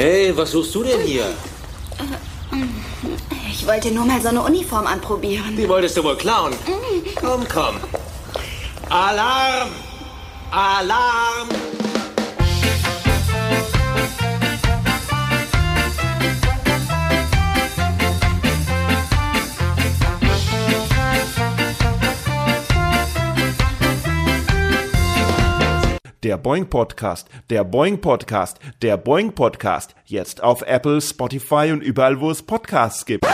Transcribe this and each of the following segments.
Hey, was suchst du denn hier? Ich wollte nur mal so eine Uniform anprobieren. Die wolltest du wohl klauen. Komm, komm. Alarm! Alarm! Der Boing Podcast, der Boing Podcast, der Boing Podcast. Jetzt auf Apple, Spotify und überall, wo es Podcasts gibt.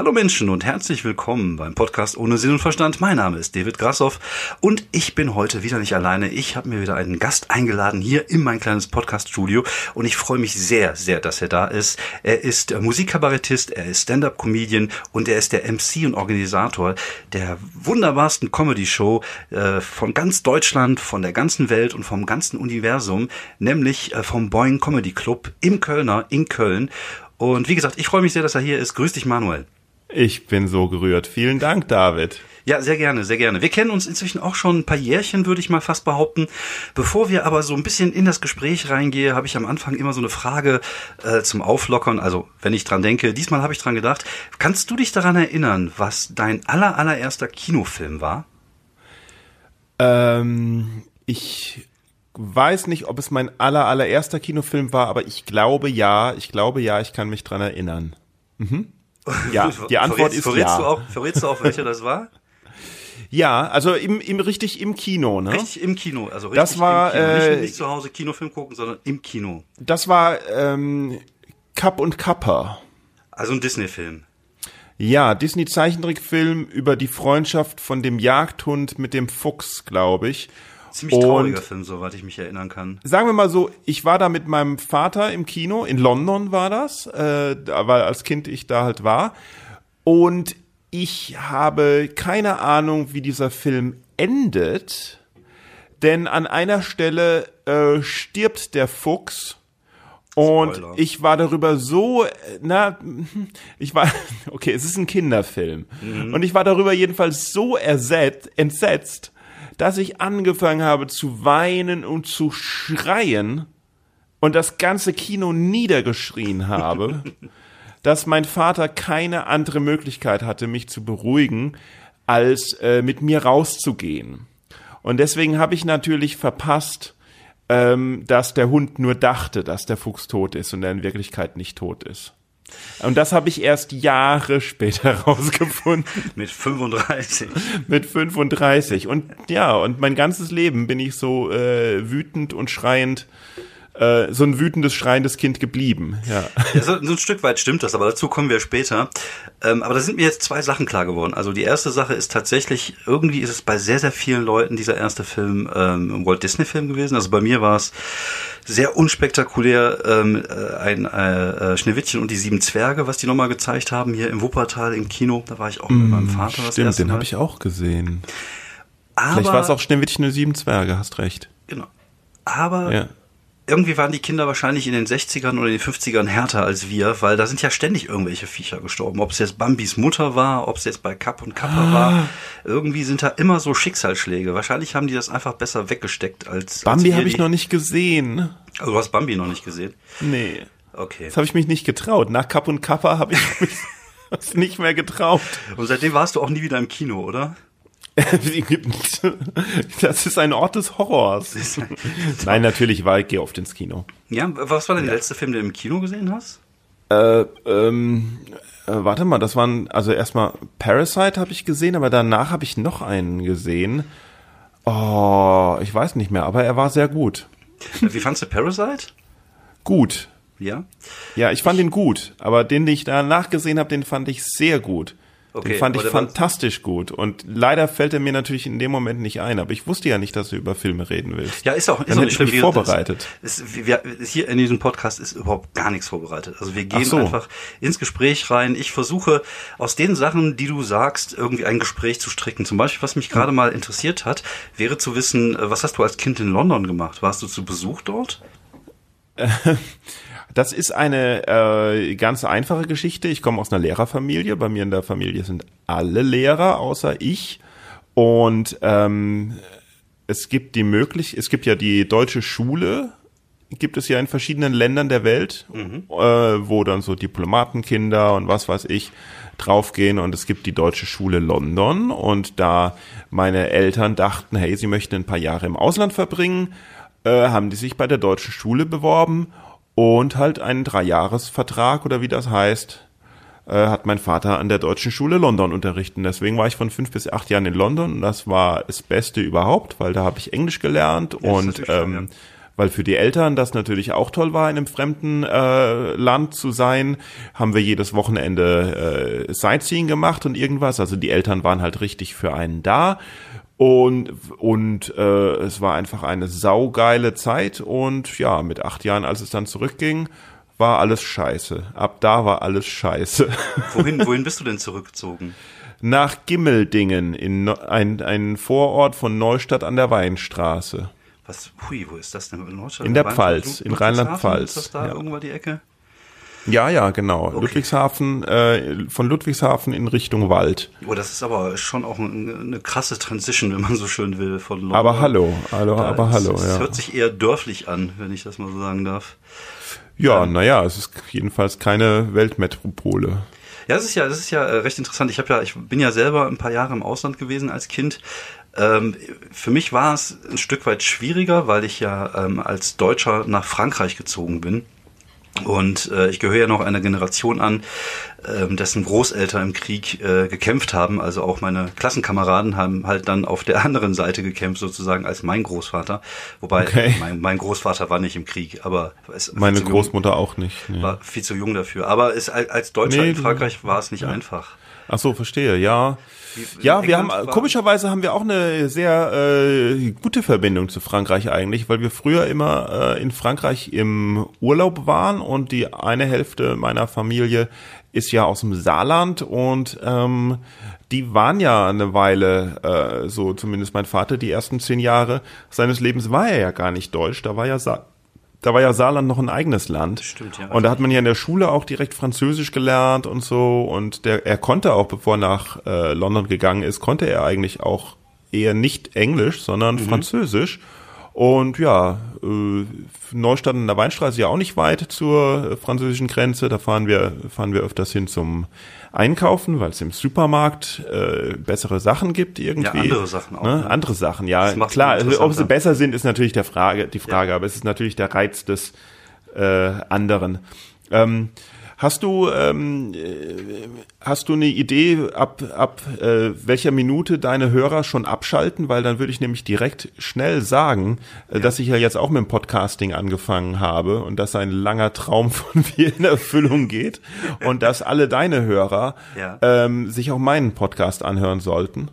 Hallo Menschen und herzlich willkommen beim Podcast ohne Sinn und Verstand. Mein Name ist David Grassoff und ich bin heute wieder nicht alleine. Ich habe mir wieder einen Gast eingeladen hier in mein kleines Podcast-Studio und ich freue mich sehr, sehr, dass er da ist. Er ist Musikkabarettist, er ist Stand-up-Comedian und er ist der MC und Organisator der wunderbarsten Comedy-Show äh, von ganz Deutschland, von der ganzen Welt und vom ganzen Universum, nämlich äh, vom Boing Comedy Club im Kölner, in Köln. Und wie gesagt, ich freue mich sehr, dass er hier ist. Grüß dich, Manuel. Ich bin so gerührt. Vielen Dank, David. Ja, sehr gerne, sehr gerne. Wir kennen uns inzwischen auch schon ein paar Jährchen, würde ich mal fast behaupten. Bevor wir aber so ein bisschen in das Gespräch reingehe, habe ich am Anfang immer so eine Frage äh, zum Auflockern. Also, wenn ich dran denke, diesmal habe ich dran gedacht. Kannst du dich daran erinnern, was dein aller, allererster Kinofilm war? Ähm, ich weiß nicht, ob es mein aller, allererster Kinofilm war, aber ich glaube ja. Ich glaube ja, ich kann mich dran erinnern. Mhm. Ja, die Antwort verrätst, ist verrätst ja. Du auch, verrätst du auch, welcher das war? Ja, also im, im richtig im Kino, ne? Richtig im Kino, also richtig Das war, im Kino. Nicht, äh, nicht zu Hause Kinofilm gucken, sondern im Kino. Das war ähm, Cup und Kappa. Also ein Disney-Film. Ja, Disney Zeichentrickfilm über die Freundschaft von dem Jagdhund mit dem Fuchs, glaube ich. Ziemlich trauriger Und- Film, soweit ich mich erinnern kann. Sagen wir mal so, ich war da mit meinem Vater im Kino, in London war das, äh, weil als Kind ich da halt war. Und ich habe keine Ahnung, wie dieser Film endet, denn an einer Stelle äh, stirbt der Fuchs und Spoiler. ich war darüber so, na, ich war, okay, es ist ein Kinderfilm. Und ich war darüber jedenfalls so ersetzt, entsetzt, dass ich angefangen habe zu weinen und zu schreien und das ganze Kino niedergeschrien habe, dass mein Vater keine andere Möglichkeit hatte, mich zu beruhigen, als äh, mit mir rauszugehen. Und deswegen habe ich natürlich verpasst, ähm, dass der Hund nur dachte, dass der Fuchs tot ist und er in Wirklichkeit nicht tot ist. Und das habe ich erst Jahre später rausgefunden, Mit 35. mit 35. Und ja, und mein ganzes Leben bin ich so äh, wütend und schreiend, äh, so ein wütendes, schreiendes Kind geblieben. Ja. Ja, so, so ein Stück weit stimmt das, aber dazu kommen wir später. Ähm, aber da sind mir jetzt zwei Sachen klar geworden. Also die erste Sache ist tatsächlich, irgendwie ist es bei sehr, sehr vielen Leuten dieser erste Film ähm, Walt Disney-Film gewesen. Also bei mir war es sehr unspektakulär ähm, äh, ein äh, äh, Schneewittchen und die sieben Zwerge, was die nochmal gezeigt haben hier im Wuppertal im Kino. Da war ich auch mit meinem Vater das Stimmt, erste den habe ich auch gesehen. aber, Vielleicht war es auch Schneewittchen und sieben Zwerge, hast recht. Genau. Aber Ja. Irgendwie waren die Kinder wahrscheinlich in den 60ern oder den 50ern härter als wir, weil da sind ja ständig irgendwelche Viecher gestorben. Ob es jetzt Bambis Mutter war, ob es jetzt bei Kapp und Kappa Ah. war. Irgendwie sind da immer so Schicksalsschläge. Wahrscheinlich haben die das einfach besser weggesteckt als. Bambi habe ich noch nicht gesehen. Also du hast Bambi noch nicht gesehen. Nee. Okay. Das habe ich mich nicht getraut. Nach Kapp und Kappa habe ich mich nicht mehr getraut. Und seitdem warst du auch nie wieder im Kino, oder? Das ist ein Ort des Horrors. Nein, natürlich war ich gehe oft ins Kino. Ja, was war denn der letzte Film, den du im Kino gesehen hast? Äh, ähm, äh, warte mal, das waren also erstmal Parasite habe ich gesehen, aber danach habe ich noch einen gesehen. Oh, ich weiß nicht mehr, aber er war sehr gut. Wie fandst du Parasite? Gut. Ja. Ja, ich fand ihn gut, aber den, den ich danach gesehen habe, den fand ich sehr gut. Okay, den fand ich fantastisch gut. Und leider fällt er mir natürlich in dem Moment nicht ein. Aber ich wusste ja nicht, dass du über Filme reden willst. Ja, ist auch, ist Dann auch nicht ich schlimm. mich vorbereitet. Es, es, wir, hier in diesem Podcast ist überhaupt gar nichts vorbereitet. Also wir gehen so. einfach ins Gespräch rein. Ich versuche aus den Sachen, die du sagst, irgendwie ein Gespräch zu stricken. Zum Beispiel, was mich gerade mal interessiert hat, wäre zu wissen, äh, was hast du als Kind in London gemacht? Warst du zu Besuch dort? Das ist eine äh, ganz einfache Geschichte. Ich komme aus einer Lehrerfamilie. Bei mir in der Familie sind alle Lehrer außer ich. Und ähm, es gibt die Möglichkeit, es gibt ja die deutsche Schule gibt es ja in verschiedenen Ländern der Welt, mhm. äh, wo dann so Diplomatenkinder und was weiß ich draufgehen und es gibt die Deutsche Schule London und da meine Eltern dachten, hey, sie möchten ein paar Jahre im Ausland verbringen, äh, haben die sich bei der Deutschen Schule beworben und halt einen Dreijahresvertrag oder wie das heißt, äh, hat mein Vater an der Deutschen Schule London unterrichten. Deswegen war ich von fünf bis acht Jahren in London und das war das Beste überhaupt, weil da habe ich Englisch gelernt ja, und ähm, weil für die Eltern das natürlich auch toll war, in einem fremden äh, Land zu sein, haben wir jedes Wochenende äh, Sightseeing gemacht und irgendwas. Also die Eltern waren halt richtig für einen da. Und, und äh, es war einfach eine saugeile Zeit. Und ja, mit acht Jahren, als es dann zurückging, war alles scheiße. Ab da war alles scheiße. Wohin, wohin bist du denn zurückgezogen? Nach Gimmeldingen, in ein, ein Vorort von Neustadt an der Weinstraße. Was, hui, wo ist das denn? In Neustadt? In der, der Pfalz, in Rheinland-Pfalz. Ist das da ja. irgendwo die Ecke? Ja, ja, genau. Okay. Ludwigshafen, äh, von Ludwigshafen in Richtung Wald. Oh, das ist aber schon auch eine, eine krasse Transition, wenn man so schön will, von London. Aber hallo, hallo, da aber ist, hallo, ja. Es hört sich eher dörflich an, wenn ich das mal so sagen darf. Ja, ähm, naja, es ist jedenfalls keine Weltmetropole. Ja, das ist ja, das ist ja äh, recht interessant. Ich habe ja, ich bin ja selber ein paar Jahre im Ausland gewesen als Kind. Ähm, für mich war es ein Stück weit schwieriger, weil ich ja ähm, als Deutscher nach Frankreich gezogen bin. Und äh, ich gehöre ja noch einer Generation an, äh, dessen Großeltern im Krieg äh, gekämpft haben. Also auch meine Klassenkameraden haben halt dann auf der anderen Seite gekämpft, sozusagen als mein Großvater. Wobei okay. mein, mein, Großvater war nicht im Krieg, aber es meine Großmutter jung, auch nicht. Nee. War viel zu jung dafür. Aber es, als Deutscher nee, in Frankreich war es nicht ja. einfach. Ach so, verstehe. Ja, ja, wir haben komischerweise haben wir auch eine sehr äh, gute Verbindung zu Frankreich eigentlich, weil wir früher immer äh, in Frankreich im Urlaub waren und die eine Hälfte meiner Familie ist ja aus dem Saarland und ähm, die waren ja eine Weile, äh, so zumindest mein Vater, die ersten zehn Jahre seines Lebens war er ja gar nicht deutsch, da war ja Sa da war ja Saarland noch ein eigenes Land. Stimmt, ja. Und da hat man ja in der Schule auch direkt Französisch gelernt und so. Und der, er konnte auch, bevor er nach äh, London gegangen ist, konnte er eigentlich auch eher nicht Englisch, sondern mhm. Französisch. Und ja, äh, Neustadt in der Weinstraße ja auch nicht weit zur französischen Grenze. Da fahren wir, fahren wir öfters hin zum einkaufen, weil es im Supermarkt äh, bessere Sachen gibt irgendwie. Ja, andere Sachen auch. Ne? Andere Sachen, ja. Klar, also, ob sie besser sind, ist natürlich der Frage, die Frage, ja. aber es ist natürlich der Reiz des äh, anderen. Ähm, Hast du ähm, äh, hast du eine Idee ab ab äh, welcher Minute deine Hörer schon abschalten, weil dann würde ich nämlich direkt schnell sagen, äh, ja. dass ich ja jetzt auch mit dem Podcasting angefangen habe und dass ein langer Traum von mir in Erfüllung geht und dass alle deine Hörer ja. ähm, sich auch meinen Podcast anhören sollten.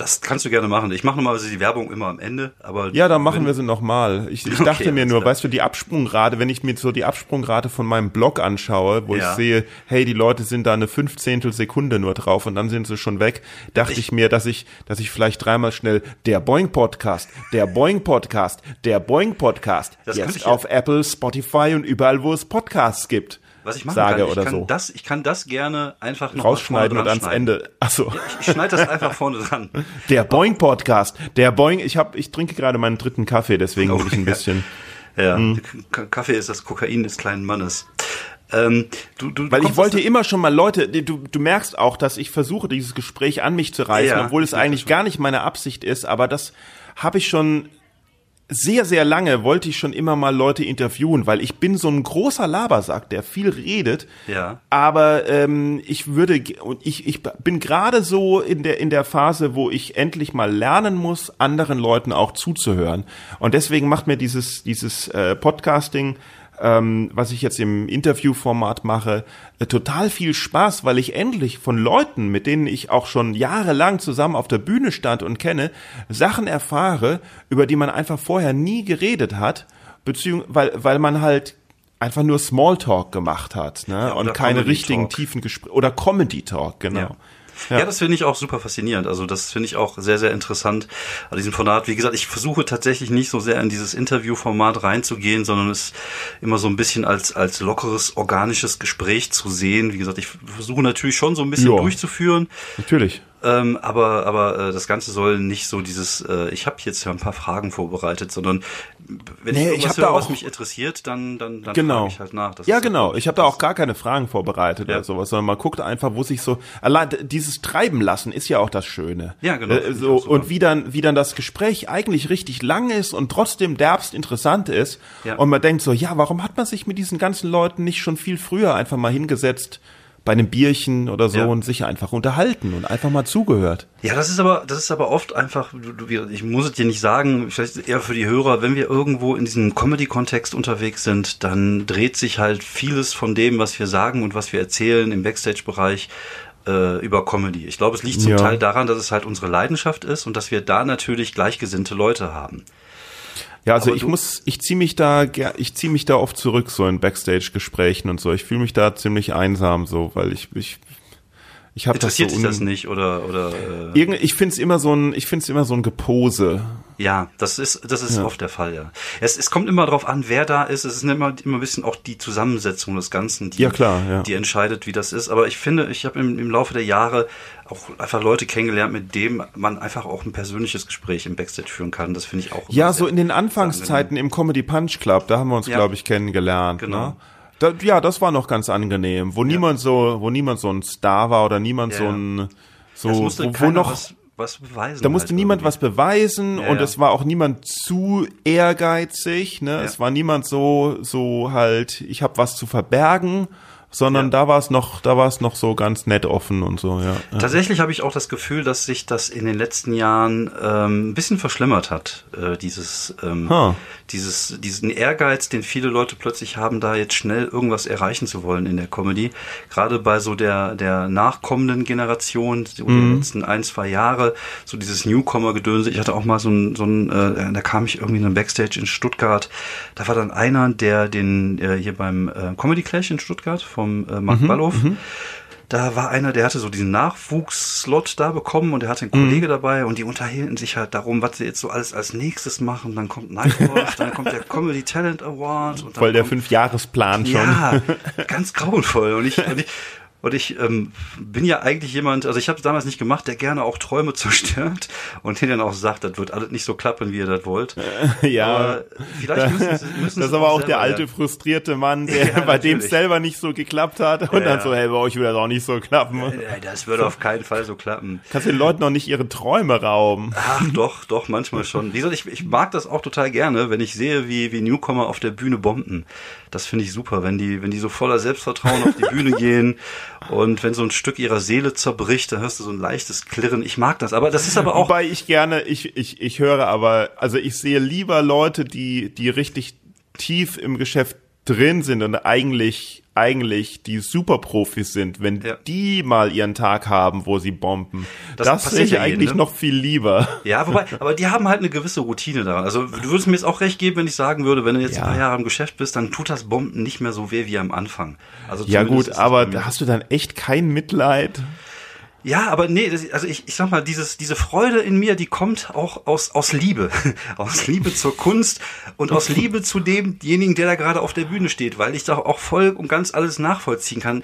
Das kannst du gerne machen. Ich mache normalerweise die Werbung immer am Ende, aber. Ja, dann machen wir sie nochmal. Ich, ich dachte okay, mir nur, weißt du, die Absprungrate, wenn ich mir so die Absprungrate von meinem Blog anschaue, wo ja. ich sehe, hey, die Leute sind da eine Fünfzehntel Sekunde nur drauf und dann sind sie schon weg, dachte ich, ich mir, dass ich, dass ich vielleicht dreimal schnell der Boing Podcast, der Boing Podcast, der Boing Podcast, das jetzt auf. Apple, Spotify und überall, wo es Podcasts gibt was ich machen sage kann, ich oder kann so. Das, ich kann das gerne einfach noch rausschneiden und ans Ende. Achso. Ich, ich schneide das einfach vorne dran. Der Boing Podcast. Der Boing. Ich habe, ich trinke gerade meinen dritten Kaffee, deswegen oh, ich ein bisschen. Ja, hm. Kaffee ist das Kokain des kleinen Mannes. Ähm, du, du, Weil ich wollte immer schon mal Leute, du, du merkst auch, dass ich versuche, dieses Gespräch an mich zu reißen, ja, obwohl es eigentlich gar nicht meine Absicht ist, aber das habe ich schon sehr, sehr lange wollte ich schon immer mal Leute interviewen, weil ich bin so ein großer Labersack, der viel redet. Ja. Aber ähm, ich würde und ich, ich bin gerade so in der in der Phase, wo ich endlich mal lernen muss, anderen Leuten auch zuzuhören. Und deswegen macht mir dieses dieses äh, Podcasting ähm, was ich jetzt im Interviewformat mache, äh, total viel Spaß, weil ich endlich von Leuten, mit denen ich auch schon jahrelang zusammen auf der Bühne stand und kenne, Sachen erfahre, über die man einfach vorher nie geredet hat, beziehungsweise weil, weil man halt einfach nur Smalltalk gemacht hat, ne? Ja, und keine richtigen tiefen Gespräche oder Comedy Talk, genau. Ja. Ja, ja das finde ich auch super faszinierend. Also das finde ich auch sehr, sehr interessant an diesem Format. Wie gesagt, ich versuche tatsächlich nicht so sehr in dieses Interviewformat reinzugehen, sondern es immer so ein bisschen als, als lockeres, organisches Gespräch zu sehen. Wie gesagt, ich versuche natürlich schon so ein bisschen ja. durchzuführen. Natürlich. Ähm, aber aber äh, das Ganze soll nicht so dieses, äh, ich habe jetzt ja ein paar Fragen vorbereitet, sondern wenn Nee, ich ich irgendwas da höre, was mich interessiert, dann, dann, dann Genau. frage ich halt nach. Das ja, genau. Ich habe da auch gar keine Fragen vorbereitet Ja. oder sowas, sondern man guckt einfach, wo sich so allein dieses Treiben lassen ist ja auch das Schöne. Ja, genau, Äh, ich so und wie dann wie dann das Gespräch eigentlich richtig lang ist und trotzdem derbst interessant ist Ja. und man denkt so, ja, warum hat man sich mit diesen ganzen Leuten nicht schon viel früher einfach mal hingesetzt bei einem Bierchen oder so Ja. und sich einfach unterhalten und einfach mal zugehört. Ja, das ist aber, das ist aber oft einfach, du, du, ich muss es dir nicht sagen, vielleicht eher für die Hörer, wenn wir irgendwo in diesem Comedy-Kontext unterwegs sind, dann dreht sich halt vieles von dem, was wir sagen und was wir erzählen im Backstage-Bereich äh, über Comedy. Ich glaube, es liegt zum Ja. Teil daran, dass es halt unsere Leidenschaft ist und dass wir da natürlich gleichgesinnte Leute haben. Ja, also Aber ich muss, ich ziehe mich da, ich ziehe mich da oft zurück so in Backstage-Gesprächen und so. Ich fühle mich da ziemlich einsam so, weil ich, ich, ich habe das so Interessiert dich das nicht oder oder äh, Irgend, ich find's immer so ein, ich find's immer so ein Gepose. Ja, das ist, das ist oft der Fall, ja. Es, es kommt immer darauf an, wer da ist. Es ist immer, immer ein bisschen auch die Zusammensetzung des Ganzen, die, Ja, klar, ja. die entscheidet, wie das ist. Aber ich finde, ich habe im, im Laufe der Jahre auch einfach Leute kennengelernt, mit denen man einfach auch ein persönliches Gespräch im Backstage führen kann. Das finde ich auch. Ja, so in den Anfangszeiten im Comedy Punch Club, da haben wir uns, Ja. glaube ich, kennengelernt. Genau. Ne? Da, ja, das war noch ganz angenehm, wo niemand so, wo niemand so ein Star war oder niemand Ja, so ja. ein, so, wo, wo noch, was, was beweisen. da musste halt niemand irgendwie. was beweisen Ja, und ja. es war auch niemand zu ehrgeizig, ne? Es war niemand so so halt, ich habe was zu verbergen, sondern Ja. da war es noch, da war es noch so ganz nett offen und so, ja. Tatsächlich habe ich auch das Gefühl, dass sich das in den letzten Jahren ähm, ein bisschen verschlimmert hat. Äh, dieses, ähm, Huh. dieses, diesen Ehrgeiz, den viele Leute plötzlich haben, da jetzt schnell irgendwas erreichen zu wollen in der Comedy. Gerade bei so der der nachkommenden Generation, so Mhm. der letzten ein zwei Jahre, so dieses Newcomer-Gedönse. Ich hatte auch mal so ein, so ein äh, da kam ich irgendwie in einem Backstage in Stuttgart. Da war dann einer, der den äh, hier beim äh, Comedy Clash in Stuttgart vom äh, Mhm, Mark Balloff da war einer, der hatte so diesen Nachwuchsslot da bekommen und der hatte einen Mhm. Kollege dabei und die unterhielten sich halt darum, was sie jetzt so alles als nächstes machen. Dann kommt Nightwatch, dann kommt der Comedy Talent Award. Und dann Voll der Fünfjahresplan schon. Ja, ganz grauenvoll. Und ich, und ich, und ich ähm, bin ja eigentlich jemand, also ich habe es damals nicht gemacht, der gerne auch Träume zerstört und denen dann auch sagt, das wird alles nicht so klappen, wie ihr das wollt. ja. Aber vielleicht müssen sie müssen Das ist aber auch selber der alte lernen. frustrierte Mann, der Ja, bei dem es selber nicht so geklappt hat und Ja, dann so, hey, bei euch will das auch nicht so klappen. Das würde auf keinen Fall so klappen. Kannst den Leuten noch nicht ihre Träume rauben. Ach doch, doch, manchmal schon. Wie gesagt, ich, ich mag das auch total gerne, wenn ich sehe, wie, wie Newcomer auf der Bühne bomben. Das finde ich super, wenn die, wenn die so voller Selbstvertrauen auf die Bühne gehen und wenn so ein Stück ihrer Seele zerbricht, dann hörst du so ein leichtes Klirren. Ich mag das, aber das ist aber auch. Wobei ich gerne, ich, ich, ich höre aber, also ich sehe lieber Leute, die, die richtig tief im Geschäft drin sind und eigentlich, eigentlich die Superprofis sind, wenn Ja. die mal ihren Tag haben, wo sie bomben. Das Das, sehe ich ja eigentlich ne? noch viel lieber. Ja, wobei, aber die haben halt eine gewisse Routine daran. Also du würdest mir jetzt auch recht geben, wenn ich sagen würde, wenn du jetzt Ja. ein paar Jahre im Geschäft bist, dann tut das Bomben nicht mehr so weh wie am Anfang. Also Ja gut, aber da hast du dann echt kein Mitleid. Ja, aber nee, das, also ich, ich sag mal, dieses, diese Freude in mir, die kommt auch aus, aus Liebe. aus Liebe zur Kunst und aus Liebe zu demjenigen, der da gerade auf der Bühne steht, weil ich da auch voll und ganz alles nachvollziehen kann.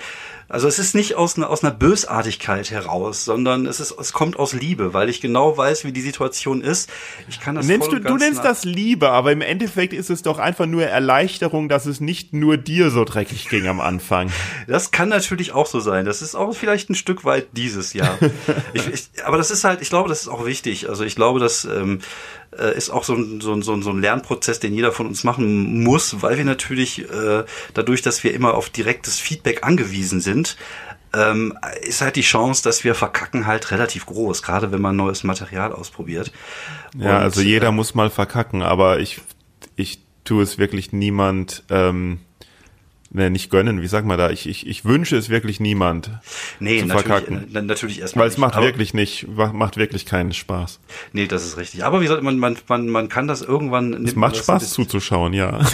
Also es ist nicht aus einer, aus einer Bösartigkeit heraus, sondern es ist, es kommt aus Liebe, weil ich genau weiß, wie die Situation ist. Ich kann das Nennst voll du, du nennst das Liebe, aber im Endeffekt ist es doch einfach nur Erleichterung, dass es nicht nur dir so dreckig ging am Anfang. Das kann natürlich auch so sein. Das ist auch vielleicht ein Stück weit dieses Jahr. ich, ich, aber das ist halt, ich glaube, das ist auch wichtig. Also ich glaube, das ähm, äh, ist auch so ein, so, ein, so, ein, so ein Lernprozess, den jeder von uns machen muss, weil wir natürlich äh, dadurch, dass wir immer auf direktes Feedback angewiesen sind, ähm, ist halt die Chance, dass wir verkacken halt relativ groß, gerade wenn man neues Material ausprobiert. Ja, Und, also jeder äh, muss mal verkacken, aber ich, ich tue es wirklich niemand, ähm, ne, nicht gönnen, wie sagt man da? Ich, ich, ich wünsche es wirklich niemand nee, zu natürlich, verkacken. äh, natürlich erstmal. Weil es nicht. macht wirklich nicht, macht wirklich keinen Spaß. Nee, das ist richtig. Aber wie gesagt, man, man, man, man kann das irgendwann. Es macht Spaß zuzuschauen, ja.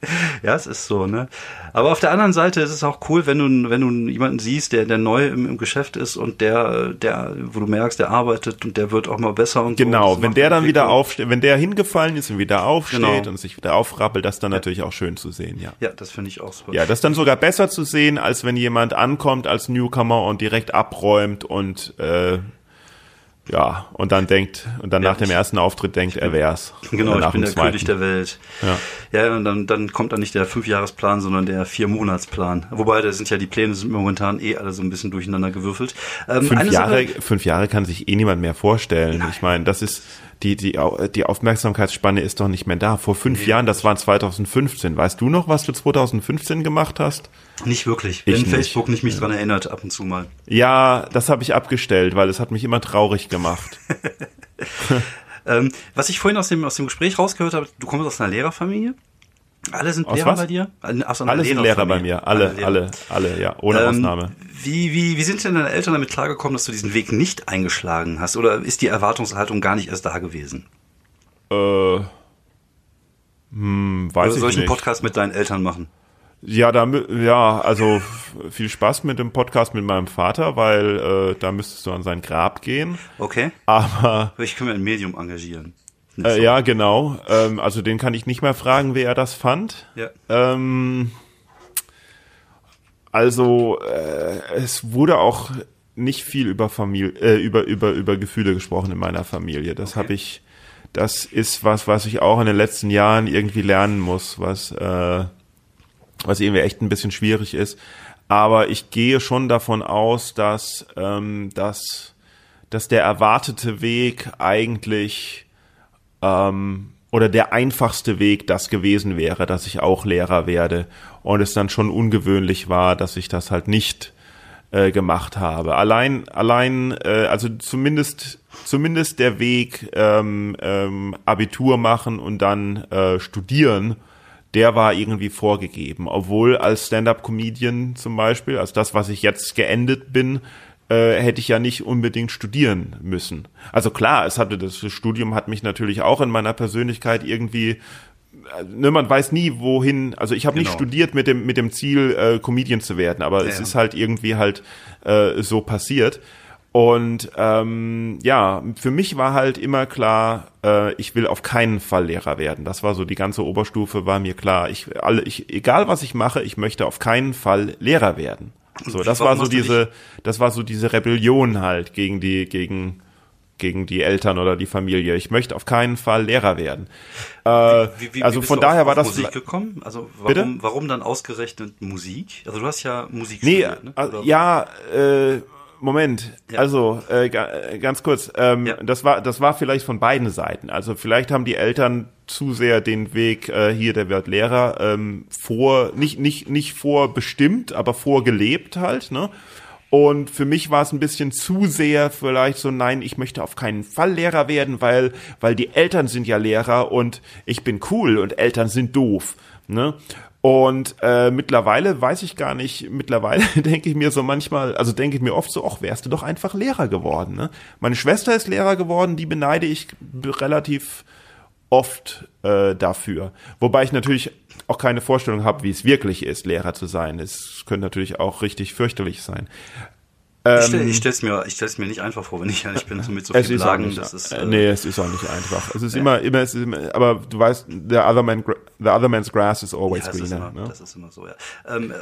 ja, es ist so, ne? Aber auf der anderen Seite ist es auch cool, wenn du, wenn du jemanden siehst, der, der neu im, im Geschäft ist und der, der, wo du merkst, der arbeitet und der wird auch mal besser und Genau, so. wenn der dann wieder aufsteht, wenn der hingefallen ist und wieder aufsteht Genau. und sich wieder aufrappelt, das dann natürlich auch schön zu sehen, ja. Ja, das finde ich auch super. Ja, das dann sogar besser zu sehen, als wenn jemand ankommt als Newcomer und direkt abräumt und äh, ja, und dann denkt, und dann Ja, nach dem ersten Auftritt denkt, er wär's. Genau, ich bin der zweiten. König der Welt. Ja. Ja, und dann, dann kommt dann nicht der Fünfjahresplan, sondern der Viermonatsplan. Wobei, da sind ja die Pläne sind momentan eh alle so ein bisschen durcheinander gewürfelt. Ähm, Fünf Jahre, Sache- fünf Jahre kann sich eh niemand mehr vorstellen. Ich meine, das ist die die die Aufmerksamkeitsspanne ist doch nicht mehr da. Vor fünf Jahren, das war 2015. Weißt du noch, was du 2015 gemacht hast? Nicht wirklich. Ich Wenn nicht. Facebook nicht mich dran erinnert, ab und zu mal. Ja, das habe ich abgestellt, weil es hat mich immer traurig gemacht. Ähm, was ich vorhin aus dem, aus dem Gespräch rausgehört habe, du kommst aus einer Lehrerfamilie? Alle sind Aus Lehrer was? bei dir? Einer Alle sind Lehrer bei mir, alle, alle, alle, ja, ohne Ähm, Ausnahme. Wie, wie, wie sind denn deine Eltern damit klargekommen, dass du diesen Weg nicht eingeschlagen hast? Oder ist die Erwartungshaltung gar nicht erst da gewesen? Äh, hm, weiß Oder soll ich ich einen nicht. Podcast mit deinen Eltern machen? Ja, da, ja, also viel Spaß mit dem Podcast mit meinem Vater, weil äh, da müsstest du an sein Grab gehen. Okay. Aber Ich kann mir ein Medium engagieren. Nicht äh, so. ja, genau. Ähm, also den kann ich nicht mehr fragen, wie er das fand. Ja. Ähm, also äh, es wurde auch nicht viel über Familie, äh, über über über Gefühle gesprochen in meiner Familie. Das Okay. habe ich. Das ist was, was ich auch in den letzten Jahren irgendwie lernen muss, was äh, was irgendwie echt ein bisschen schwierig ist. Aber ich gehe schon davon aus, dass, ähm, dass, dass der erwartete Weg eigentlich ähm, oder der einfachste Weg das gewesen wäre, dass ich auch Lehrer werde und es dann schon ungewöhnlich war, dass ich das halt nicht äh, gemacht habe. Allein, allein, äh, also zumindest, zumindest der Weg ähm, ähm, Abitur machen und dann äh, studieren, der war irgendwie vorgegeben. Obwohl als Stand-up-Comedian zum Beispiel, als das, was ich jetzt geendet bin, äh, hätte ich ja nicht unbedingt studieren müssen. Also klar, es hatte das Studium hat mich natürlich auch in meiner Persönlichkeit irgendwie äh, ne, man weiß nie wohin, also ich habe nicht Genau. studiert mit dem mit dem Ziel äh, Comedian zu werden, aber es Ja. ist halt irgendwie halt äh, so passiert. Und ähm, ja, für mich war halt immer klar, äh, ich will auf keinen Fall Lehrer werden. Das war so die ganze Oberstufe, war mir klar. Ich, alle, ich, egal was ich mache, ich möchte auf keinen Fall Lehrer werden. So, das warum war so diese, das war so diese Rebellion halt gegen die, gegen, gegen die Eltern oder die Familie. Ich möchte auf keinen Fall Lehrer werden. Äh, Wie, wie, also wie von daher auf, war das Musik gekommen? Also Bitte? warum, warum dann ausgerechnet Musik? Also du hast ja Musik Nee, studiert, ne? also, Oder- ja, äh, Moment. Ja. Also äh, äh, ganz kurz. Ähm, Ja. Das war das war vielleicht von beiden Seiten. Also vielleicht haben die Eltern zu sehr den Weg äh, hier der wird Lehrer ähm, vor nicht nicht nicht vorbestimmt, aber vorgelebt halt. Ne? Und für mich war es ein bisschen zu sehr vielleicht so, nein, ich möchte auf keinen Fall Lehrer werden, weil, weil die Eltern sind ja Lehrer und ich bin cool und Eltern sind doof. Ne? Und äh, mittlerweile weiß ich gar nicht, mittlerweile denke ich mir so manchmal, also denke ich mir oft so, ach, wärst du doch einfach Lehrer geworden. Ne? Meine Schwester ist Lehrer geworden, die beneide ich relativ oft äh, dafür. Wobei ich natürlich auch keine Vorstellung habe, wie es wirklich ist, Lehrer zu sein. Es könnte natürlich auch richtig fürchterlich sein. ich stelle stell's mir, ich stell's mir nicht einfach vor, wenn ich ehrlich bin, so mit so viel Blagen. nicht, ist, äh, nee, es ist auch nicht einfach. Es ist immer, immer, es ist immer, aber du weißt, the other, man, the other man's grass is always ja, das, ist greener. immer, ne? das ist immer so, ja. Ähm, äh,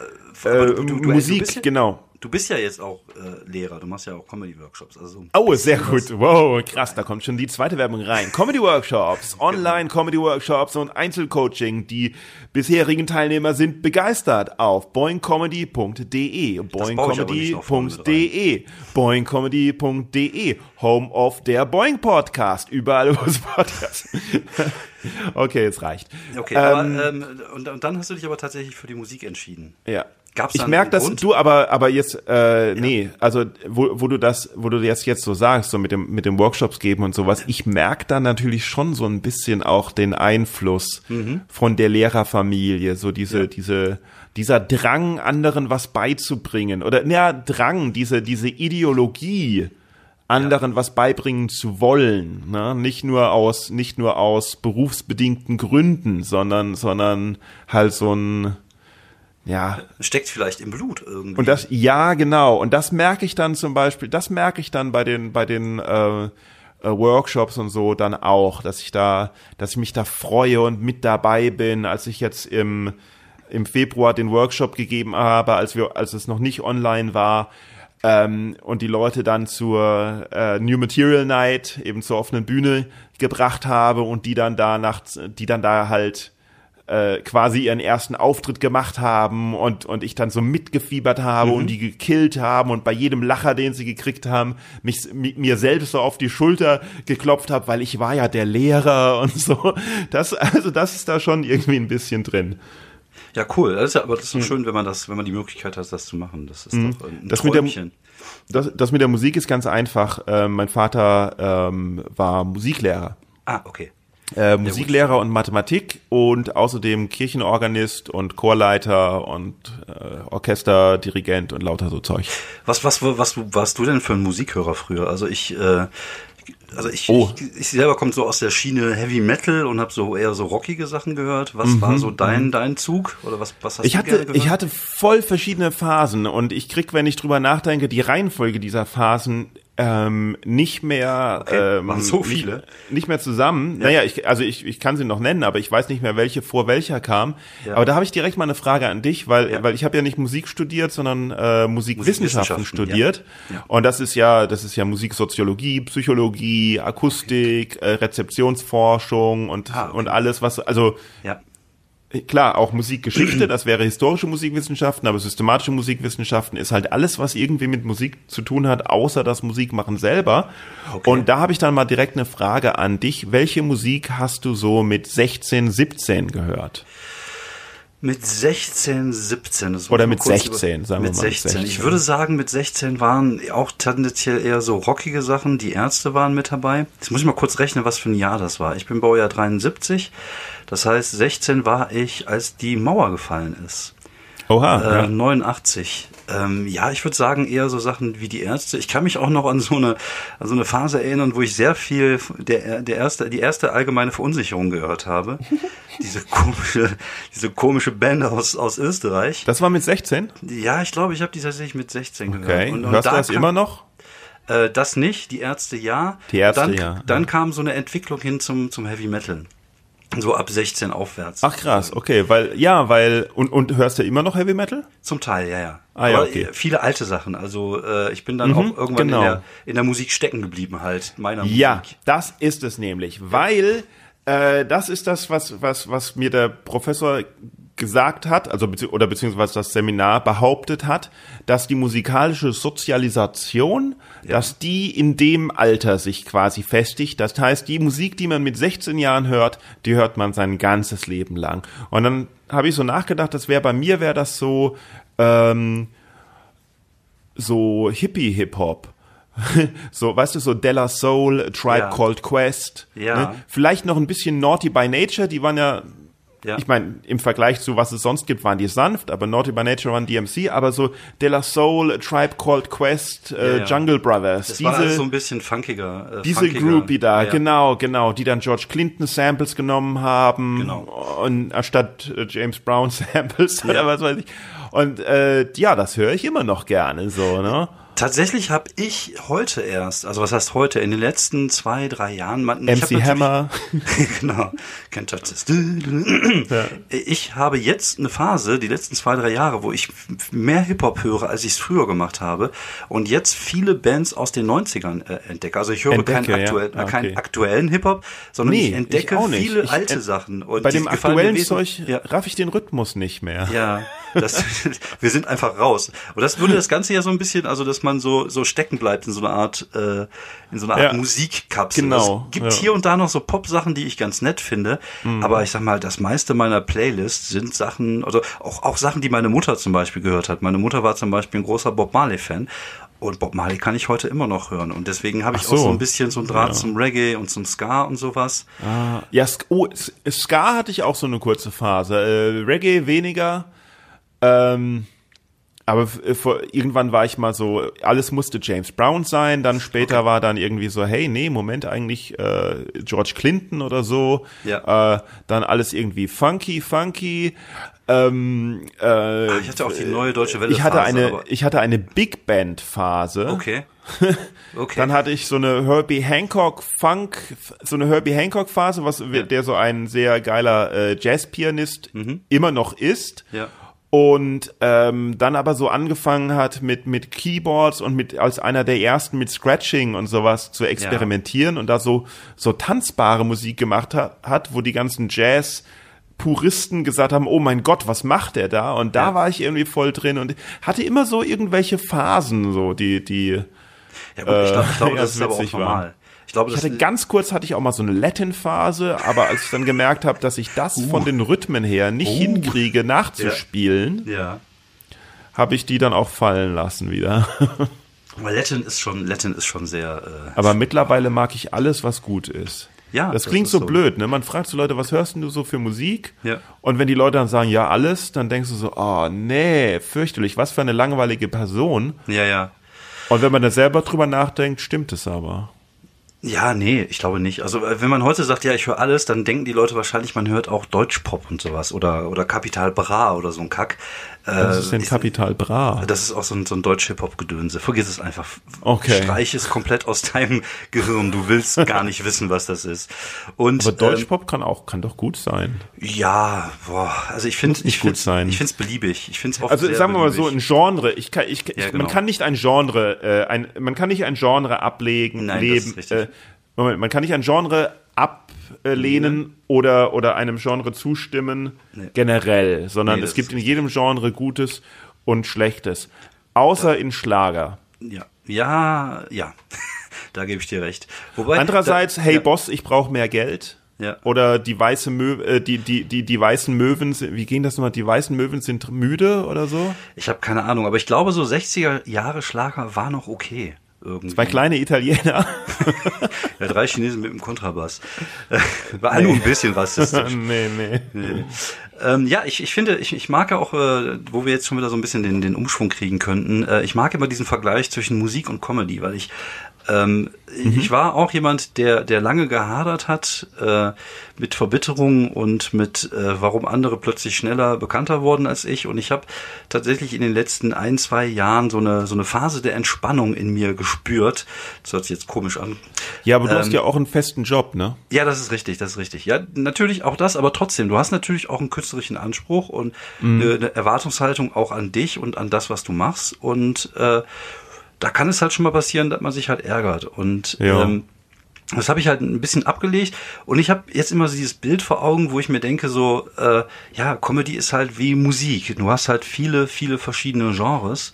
Äh, du, du, Musik, ja, genau. Du bist ja jetzt auch äh, Lehrer, du machst ja auch Comedy-Workshops. Also Oh, sehr gut. Wow, krass, da kommt schon die zweite Werbung rein. Comedy-Workshops, Genau. Online-Comedy-Workshops und Einzelcoaching. Die bisherigen Teilnehmer sind begeistert auf boingcomedy.de, boingcomedy.de, boingcomedy.de, Home of der Boing Podcast, überall wo es Podcasts. okay, es reicht. Okay, Ähm, aber ähm, und, und dann hast du dich aber tatsächlich für die Musik entschieden. Ja. Gab's ich merke das, Grund? du, aber, aber jetzt, äh, nee, also wo, wo du das, wo du jetzt jetzt so sagst, so mit dem, mit dem Workshops geben und sowas, ich merke da natürlich schon so ein bisschen auch den Einfluss Mhm. von der Lehrerfamilie, so diese, diese, dieser Drang, anderen was beizubringen. Oder ja, Drang, diese, diese Ideologie, anderen was beibringen zu wollen, ne? nicht nur aus nicht nur aus berufsbedingten Gründen, sondern sondern halt so ein ja Steckt vielleicht im Blut irgendwie. und das ja genau und das merke ich dann zum Beispiel, das merke ich dann bei den bei den äh, äh, Workshops und so dann auch, dass ich da, dass ich mich da freue und mit dabei bin, als ich jetzt im im Februar den Workshop gegeben habe, als wir, als es noch nicht online war, ähm, und die Leute dann zur äh, New Material Night eben zur offenen Bühne gebracht habe und die dann da nach, die dann da halt äh, quasi ihren ersten Auftritt gemacht haben und, und ich dann so mitgefiebert habe und die gekillt haben und bei jedem Lacher, den sie gekriegt haben, mich mi- mir selbst so auf die Schulter geklopft habe, weil ich war ja der Lehrer und so. Das, also das ist da schon irgendwie ein bisschen drin. Ja, cool. Das ist ja, aber das ist doch schön, wenn man das, wenn man die Möglichkeit hat, das zu machen. Das ist doch ein Mhm. Das mit der- Träumchen. Das, das mit der Musik ist ganz einfach. Ähm, mein Vater ähm, war Musiklehrer. ah, okay. Äh, Musiklehrer und Mathematik und außerdem Kirchenorganist und Chorleiter und äh, Orchesterdirigent und lauter so Zeug. Was, was, was warst du denn für ein Musikhörer früher? Also ich, äh, also ich, Oh. ich, ich selber komme so aus der Schiene Heavy Metal und habe so eher so rockige Sachen gehört. Was war so dein, dein Zug? Oder was, was hast Mhm, Ich du hatte, gehört? ich hatte voll verschiedene Phasen und ich krieg, wenn ich drüber nachdenke, die Reihenfolge dieser Phasen ähm, nicht mehr Okay, ähm, so nicht, viele? nicht mehr zusammen. Naja, ich, also ich, ich kann sie noch nennen, aber ich weiß nicht mehr, welche vor welcher kam. Ja. Aber da habe ich direkt mal eine Frage an dich, weil, Ja. weil ich habe ja nicht Musik studiert, sondern äh, Musikwissenschaften Musikwissenschaften, studiert. ja. Ja. Und das ist ja, das ist ja Musiksoziologie, Psychologie, Akustik, äh, Rezeptionsforschung und, Ah, okay. und alles, was, also ja. Klar, auch Musikgeschichte, das wäre historische Musikwissenschaften, aber systematische Musikwissenschaften ist halt alles, was irgendwie mit Musik zu tun hat, außer das Musikmachen selber. Okay. Und da habe ich dann mal direkt eine Frage an dich. Welche Musik hast du so mit 16, 17 gehört? Mit 16, 17. Das muss Oder mit kurz 16, sagen wir mit mal mit 16. 16. Ich würde sagen, mit 16 waren auch tendenziell eher so rockige Sachen. Die Ärzte waren mit dabei. Jetzt muss ich mal kurz rechnen, was für ein Jahr das war. Ich bin Baujahr 73. Das heißt, 16 war ich, als die Mauer gefallen ist. Oha, Äh, ja. 89. Ähm, ja, ich würde sagen eher so Sachen wie die Ärzte. Ich kann mich auch noch an so eine, an so eine Phase erinnern, wo ich sehr viel der, der erste, die erste allgemeine Verunsicherung gehört habe. diese komische, diese komische Band aus, aus Österreich. Das war mit 16? Ja, ich glaube, ich habe die tatsächlich mit 16 Okay. gehört. Und, und Hörst du da das kam- immer noch? Äh, das nicht, die Ärzte ja. Die Ärzte, dann, ja. Dann kam so eine Entwicklung hin zum, zum Heavy Metal. So ab 16 aufwärts. Ach krass, okay, weil, ja, weil, und, und hörst du immer noch Heavy Metal? Zum Teil, ja, ja. Ah, ja, okay. viele alte Sachen. Also äh, ich bin dann auch irgendwann genau. in, der, in der Musik stecken geblieben halt, meiner Ja, Musik. das ist es nämlich, weil äh, das ist das, was, was, was mir der Professor gesagt hat, also bezieh oder beziehungsweise das Seminar behauptet hat, dass die musikalische Sozialisation, dass die in dem Alter sich quasi festigt. Das heißt, die Musik, die man mit 16 Jahren hört, die hört man sein ganzes Leben lang. Und dann habe ich so nachgedacht, das wäre bei mir wäre das so ähm, so Hippie-Hip-Hop. so, weißt du, so Della Soul, Tribe Ja. Called Quest. Ja. Ne? Vielleicht noch ein bisschen Naughty by Nature, die waren ja, Ja. ich meine, im Vergleich zu was es sonst gibt, waren die sanft, aber Naughty by Nature waren DMC, aber so Della Soul, Tribe Called Quest, äh, Ja, ja. Jungle Brothers, Das war alles diese, so ein bisschen funkiger. Äh, diese funkiger. Groupie da, genau, genau, die dann George Clinton Samples genommen haben Genau. und anstatt äh, James Brown Samples oder was weiß ich. Und äh, ja, das höre ich immer noch gerne so, ne? Tatsächlich habe ich heute erst, also was heißt heute, in den letzten zwei, drei Jahren, man, MC Hammer. genau. Can't touch this. Ich habe jetzt eine Phase, die letzten zwei, drei Jahre, wo ich mehr Hip-Hop höre, als ich es früher gemacht habe. Und jetzt viele Bands aus den 90ern äh, entdecke. Also ich höre Entdecke, keinen, ja. aktuell, Ah, äh, keinen okay. aktuellen Hip-Hop, sondern Nee, ich entdecke ich viele Ich alte ent- Sachen. Und Bei dem aktuellen Zeug ja. raff ich den Rhythmus nicht mehr. Ja, das, wir sind einfach raus. Und das würde das Ganze ja so ein bisschen, also dass man so so stecken bleibt in so einer Art, äh, in so einer Art Ja. Musikkapsel. Genau, Es gibt ja. hier und da noch so Pop-Sachen, die ich ganz nett finde. Mhm. Aber ich sag mal, das meiste meiner Playlist sind Sachen, also auch, auch Sachen, die meine Mutter zum Beispiel gehört hat. Meine Mutter war zum Beispiel ein großer Bob Marley-Fan. Und Bob Marley kann ich heute immer noch hören. Und deswegen habe ich so. auch so ein bisschen so ein Draht Ja. zum Reggae und zum Ska und sowas. Ja, Sk oh, Ska hatte ich auch so eine kurze Phase. Äh, Reggae weniger. Ähm, aber äh, vor, irgendwann war ich mal so, alles musste James Brown sein, dann später war dann irgendwie so, hey, nee, Moment, eigentlich äh, George Clinton oder so. Ja. Äh, dann alles irgendwie funky, funky. Ähm, äh, Ah, ich hatte auch die neue Deutsche Welle ich hatte Phase, eine, ich hatte eine Big Band Phase. Okay. Okay. Dann hatte ich so eine Herbie Hancock Funk, so eine Herbie Hancock Phase, was der so ein sehr geiler äh, Jazzpianist immer noch ist. Mhm. Ja. Und ähm, dann aber so angefangen hat mit mit Keyboards und mit als einer der ersten mit Scratching und sowas zu experimentieren und da so so tanzbare Musik gemacht hat, hat wo die ganzen Jazz Puristen gesagt haben, oh mein Gott, was macht der da? Und da Ja. war ich irgendwie voll drin und hatte immer so irgendwelche Phasen, so die die ja, gut, ich glaube, glaube ja, das ist aber auch witzig war. Ich glaube, Ich hatte ganz kurz hatte ich auch mal so eine Latin-Phase, aber als ich dann gemerkt habe, dass ich das von den Rhythmen her nicht hinkriege nachzuspielen, ja. habe ich die dann auch fallen lassen wieder. Aber Latin ist schon, Latin ist schon sehr. Äh, Aber mittlerweile mag ich alles, was gut ist. Ja, das das klingt so so. blöd, ne? Man fragt so Leute, was hörst du so für Musik? Ja. Und wenn die Leute dann sagen, ja, alles, dann denkst du so, oh, nee, fürchterlich, was für eine langweilige Person. ja, ja. Und wenn man da selber drüber nachdenkt, stimmt es aber. Ja, nee, ich glaube nicht. Also äh, wenn man heute sagt, ja, ich höre alles, dann denken die Leute wahrscheinlich, man hört auch Deutschpop und sowas oder oder Capital Bra oder so ein Kack. Äh, Das ist denn ich- Kapital Bra. Das ist auch so ein, so ein Deutsch-Hip-Hop-Gedönse. Vergiss es einfach. Okay. Streich es komplett aus deinem Gehirn. Du willst gar nicht wissen, was das ist. Und Aber Deutschpop kann auch, kann doch gut sein. ähm, ja, boah, also ich finde, ich finde, ich finde es beliebig. Ich finde es oft Also sagen wir mal so, beliebig. ein Genre, ich kann, ich, ich Ja, man genau. kann nicht ein Genre, äh, ein, man kann nicht ein Genre ablegen, Nein, das leben, ist richtig. äh, Moment, man kann nicht ein Genre ablehnen oder, oder einem Genre zustimmen, Nee. generell, sondern Nee, es gibt in jedem Genre Gutes und Schlechtes. Außer in Schlager. ja, ja, ja, da gebe ich dir recht. Wobei Andererseits, da, hey ja, Boss, ich brauche mehr Geld. Ja. Oder die weiße Mö äh, die, die, die, die weißen Möwen, sind, wie ging das nochmal? Die weißen Möwen sind müde oder so? Ich habe keine Ahnung, aber ich glaube, so 60er Jahre Schlager war noch okay. Irgendwie. Zwei kleine Italiener. Ja, drei Chinesen mit dem Kontrabass. War nur ein bisschen rassistisch. nee, nee. Ähm, ja, ich, ich finde, ich, ich mag ja auch, äh, wo wir jetzt schon wieder so ein bisschen den, den Umschwung kriegen könnten, äh, ich mag immer diesen Vergleich zwischen Musik und Comedy, weil ich ähm, ich war auch jemand, der, der lange gehadert hat äh, mit Verbitterung und mit, äh, warum andere plötzlich schneller bekannter wurden als ich. Und ich habe tatsächlich in den letzten ein, zwei Jahren so eine, so eine Phase der Entspannung in mir gespürt. Das hört sich jetzt komisch an. Ja, aber du Ähm, hast ja auch einen festen Job, ne? Ja, das ist richtig, das ist richtig. Ja, natürlich auch das, aber trotzdem, du hast natürlich auch einen künstlerischen Anspruch und eine, eine Erwartungshaltung auch an dich und an das, was du machst. Und äh, da kann es halt schon mal passieren, dass man sich halt ärgert. Und Ja. ähm, das habe ich halt ein bisschen abgelegt und ich habe jetzt immer so dieses Bild vor Augen, wo ich mir denke, so, äh, ja, Comedy ist halt wie Musik. Du hast halt viele, viele verschiedene Genres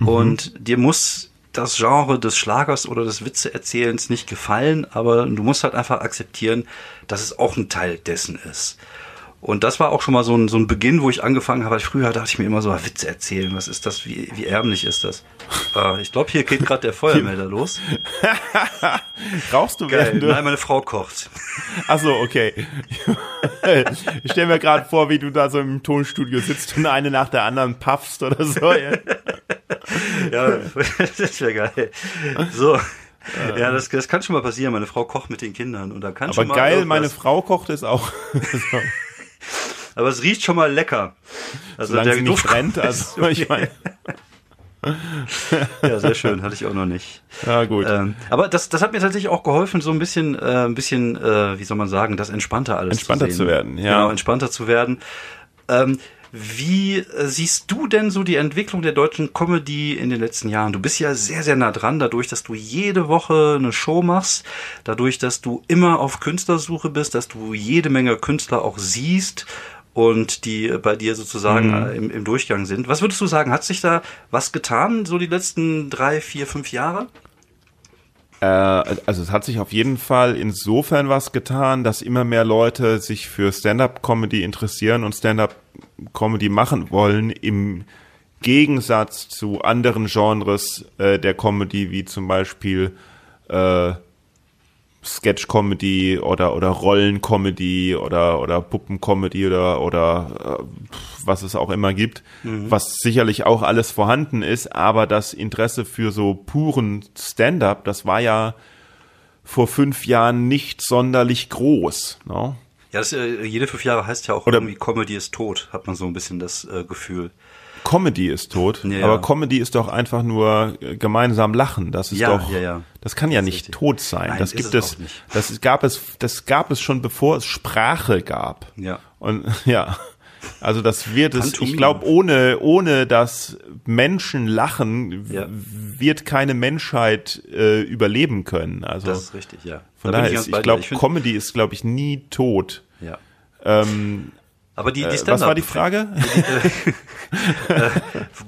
und dir muss das Genre des Schlagers oder des Witzeerzählens nicht gefallen, aber du musst halt einfach akzeptieren, dass es auch ein Teil dessen ist. Und das war auch schon mal so ein, so ein Beginn, wo ich angefangen habe. Früher dachte ich mir immer so, ah, Witze erzählen, was ist das, wie, wie ärmlich ist das? äh, ich glaube, hier geht gerade der Feuermelder los. Rauchst du Geil. du... Nein, meine Frau kocht. Ach so, okay. ich stell mir gerade vor, wie du da so im Tonstudio sitzt und eine nach der anderen puffst oder so. Ja. Ja, das wäre geil. So. Ja, das, das kann schon mal passieren. Meine Frau kocht mit den Kindern und da kann Aber schon mal geil, irgendwas- meine Frau kocht es auch. Aber es riecht schon mal lecker. Also Solange sie nicht brennt. Also, okay. ich meine, Ja, sehr schön. Hatte ich auch noch nicht. ja gut. Ähm, aber das, das hat mir tatsächlich auch geholfen, so ein bisschen, äh, ein bisschen, äh, wie soll man sagen, das entspannter alles Entspannter zu, zu werden, ja. Genau, entspannter zu werden. Ähm, wie äh, siehst du denn so die Entwicklung der deutschen Comedy in den letzten Jahren? Du bist ja sehr, sehr nah dran, dadurch, dass du jede Woche eine Show machst, dadurch, dass du immer auf Künstlersuche bist, dass du jede Menge Künstler auch siehst und die bei dir sozusagen Mhm. äh, im, im Durchgang sind. Was würdest du sagen? Hat sich da was getan, so die letzten drei, vier, fünf Jahre? Äh, also es hat sich auf jeden Fall insofern was getan, dass immer mehr Leute sich für Stand-up-Comedy interessieren und Stand-up-Comedy machen wollen, im Gegensatz zu anderen Genres äh, der Comedy, wie zum Beispiel äh, Sketch-Comedy oder oder Rollen-Comedy oder oder Puppen-Comedy oder oder äh, was es auch immer gibt, was sicherlich auch alles vorhanden ist, aber das Interesse für so puren Stand-up, das war ja vor fünf Jahren nicht sonderlich groß. Ne? Ja, das, äh, jede fünf Jahre heißt ja auch Oder- irgendwie Comedy ist tot, hat man so ein bisschen das äh, Gefühl. Comedy ist tot, Ja, ja. aber Comedy ist doch einfach nur äh, gemeinsam lachen. Das ist Ja, doch, ja, ja. das kann ja Das nicht richtig. tot sein. Nein, das gibt es das gab es, das gab es schon bevor es Sprache gab. Ja. Und ja, also das wird es. Ich glaube, ohne ohne dass Menschen lachen, w- Ja. wird keine Menschheit äh, überleben können. Also Das ist richtig, ja. von Da daher ist, ich dir. glaube, Comedy ist, glaube ich, nie tot. ja. Ähm, Aber die, die äh, Stand-up. was war die Frage?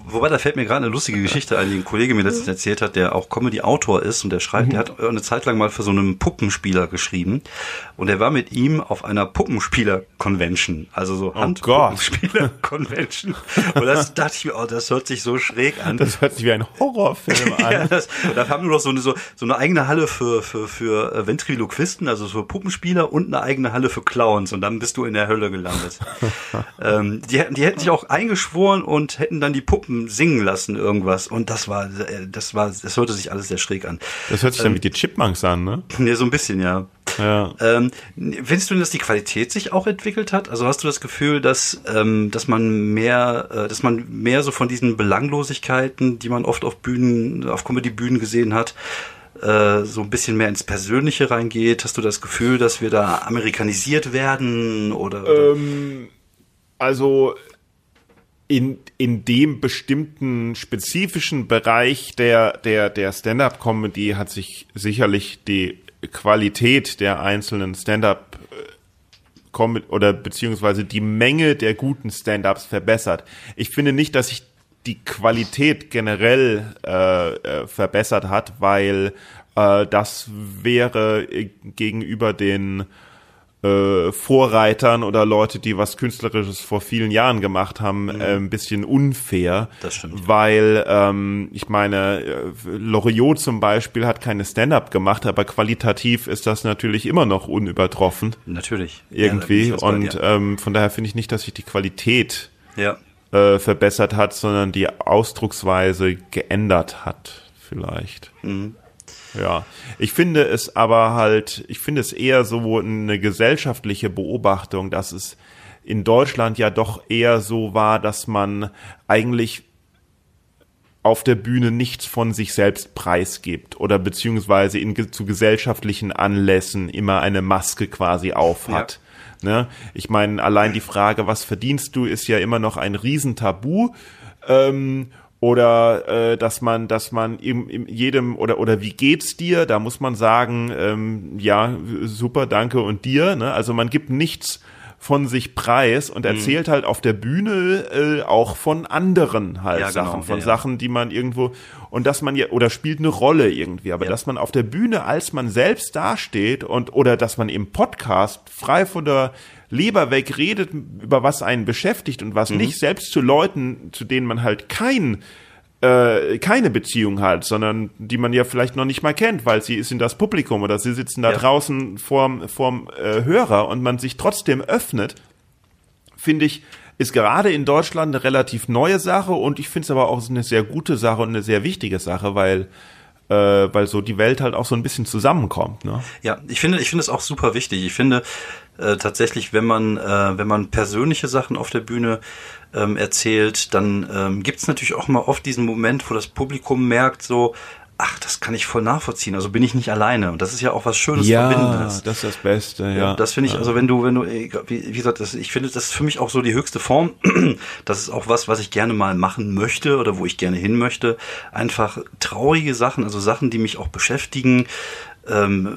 Wobei, da fällt mir gerade eine lustige Geschichte ein, die ein Kollege mir letztens erzählt hat, der auch Comedy-Autor ist und der schreibt, der hat eine Zeit lang mal für so einen Puppenspieler geschrieben und er war mit ihm auf einer Puppenspieler-Convention, also so Gott. Handpuppenspieler-Convention. und das dachte ich mir, oh, das hört sich so schräg an. Das hört sich wie ein Horrorfilm an. Ja, das, da haben wir noch so eine, so, so eine eigene Halle für, für, für äh, Ventriloquisten, also für Puppenspieler und eine eigene Halle für Clowns und dann bist du in der Hölle gelandet. ähm, die, hätten- die hätten sich auch eingeschworen und hätten dann die Puppen singen lassen irgendwas und das war, äh, das war, das hörte sich alles sehr schräg an. Das hört sich dann wie die Chipmunks an, ne? Nee, so ein bisschen, ja. Ja. Ähm, findest du denn, dass die Qualität sich auch entwickelt hat? Also hast du das Gefühl, dass, ähm, dass man mehr, äh, dass man mehr so von diesen Belanglosigkeiten, die man oft auf Bühnen, auf Comedy-Bühnen gesehen hat, äh, so ein bisschen mehr ins Persönliche reingeht? Hast du das Gefühl, dass wir da amerikanisiert werden oder? oder? Ähm, also in, in dem bestimmten spezifischen Bereich der, der, der Stand-up-Comedy hat sich sicherlich die Qualität der einzelnen Stand-up Com- oder beziehungsweise die Menge der guten Stand-ups verbessert. Ich finde nicht, dass sich die Qualität generell äh, äh, verbessert hat, weil äh, das wäre äh, gegenüber den äh, Vorreitern oder Leute, die was Künstlerisches vor vielen Jahren gemacht haben, äh, ein bisschen unfair. Das stimmt. Weil, ähm, ich meine, äh, Loriot zum Beispiel hat keine Stand-up gemacht, aber qualitativ ist das natürlich immer noch unübertroffen Natürlich. irgendwie. Ja, und ähm, von daher finde ich nicht, dass sich die Qualität ja. Äh, verbessert hat, sondern die Ausdrucksweise geändert hat, vielleicht. Mhm. Ja, ich finde es aber halt, ich finde es eher so eine gesellschaftliche Beobachtung, dass es in Deutschland ja doch eher so war, dass man eigentlich auf der Bühne nichts von sich selbst preisgibt oder beziehungsweise in, zu gesellschaftlichen Anlässen immer eine Maske quasi aufhat. Ne? Ich meine, allein die Frage, was verdienst du, ist ja immer noch ein Riesentabu. Ähm, oder äh, dass man, dass man im, im jedem oder oder wie geht's dir? Da muss man sagen, ähm, ja super, danke und dir. Ne? Also man gibt nichts von sich preis Mhm. und erzählt halt auf der Bühne äh, auch von anderen halt Ja, genau, Sachen, von ja. Sachen, die man irgendwo und dass man ja oder spielt eine Rolle irgendwie, aber Ja. dass man auf der Bühne als man selbst dasteht und oder dass man im Podcast frei von der Leber weg redet über was einen beschäftigt und Mhm. was nicht selbst zu Leuten, zu denen man halt kein äh, keine Beziehung hat, sondern die man ja vielleicht noch nicht mal kennt, weil sie ist in das Publikum oder sie sitzen da Ja. draußen vorm, vorm äh, Hörer und man sich trotzdem öffnet, finde ich, ist gerade in Deutschland eine relativ neue Sache und ich finde es aber auch eine sehr gute Sache und eine sehr wichtige Sache, weil äh, weil so die Welt halt auch so ein bisschen zusammenkommt. Ne? Ja, ich finde, ich finde es auch super wichtig. Ich finde äh, tatsächlich, wenn man, äh, wenn man persönliche Sachen auf der Bühne ähm, erzählt, dann ähm, gibt es natürlich auch mal oft diesen Moment, wo das Publikum merkt, so, ach, das kann ich voll nachvollziehen. Also bin ich nicht alleine. Und das ist ja auch was Schönes Verbindendes. das ist das Beste. Ja, Das finde ich, also wenn du, wenn du, wie, wie gesagt, das, ich finde, das ist für mich auch so die höchste Form. Das ist auch was, was ich gerne mal machen möchte oder wo ich gerne hin möchte. Einfach traurige Sachen, also Sachen, die mich auch beschäftigen, ähm,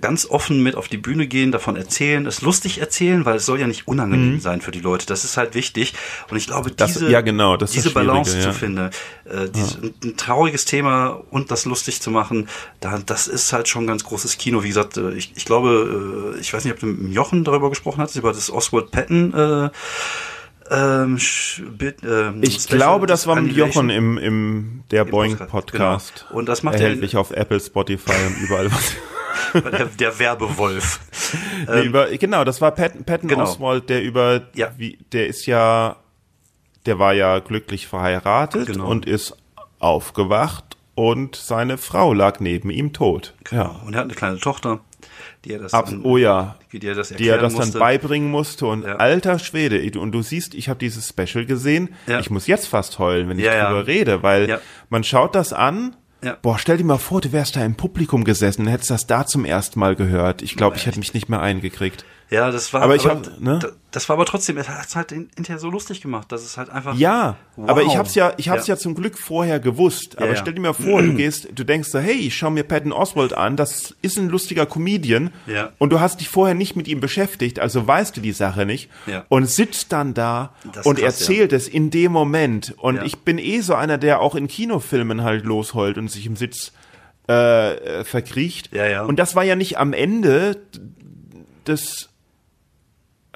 ganz offen mit auf die Bühne gehen, davon erzählen, es lustig erzählen, weil es soll ja nicht unangenehm sein für die Leute. Das ist halt wichtig. Und ich glaube, Das- diese, ja, genau, diese Balance ja. zu finden, äh, dieses, ein, ein trauriges Thema und das lustig zu machen, da, das ist halt schon ganz großes Kino. Wie gesagt, äh, ich, ich glaube, äh, ich weiß nicht, ob du mit Jochen darüber gesprochen hast, über das Oswald Patton äh, ähm, ähm, Ich Special glaube, das war mit. Jochen im, im der Boing Podcast, Podcast. genau. Und das macht er- erhältlich auf Apple, Spotify und überall was. der, der Werbewolf. Nee, über, genau, das war Patton, Patton Genau. Oswald, der über, Ja. wie, der ist ja, der war ja glücklich verheiratet Genau. und ist aufgewacht und seine Frau lag neben ihm tot. Ja. Und er hat eine kleine Tochter, die er das Ab, dann, oh ja, die er das die er das musste. dann beibringen musste und Ja. alter Schwede, und du siehst, ich habe dieses Special gesehen, Ja. ich muss jetzt fast heulen, wenn ich Ja, drüber rede, weil man schaut das an, boah, stell dir mal vor, du wärst da im Publikum gesessen und hättest das da zum ersten Mal gehört. Ich glaube, ich hätte mich nicht mehr eingekriegt. Ja, das war, Aber ich hab, ne? das war aber trotzdem, es hat es halt in- hinterher so lustig gemacht, dass es halt einfach. Ja, Wow. aber ich hab's ja, ich hab's ja. Ja. zum Glück vorher gewusst. Aber ja. stell dir mal vor, du gehst, du denkst so, hey, ich schau mir Patton Oswald an, das ist ein lustiger Comedian. Ja. Und du hast dich vorher nicht mit ihm beschäftigt, also weißt du die Sache nicht. Ja. Und sitzt dann da und krass, erzählt es in dem Moment. Und Ja. ich bin eh so einer, der auch in Kinofilmen halt losheult und sich im Sitz äh, äh, verkriecht. Ja, ja. Und das war ja nicht am Ende des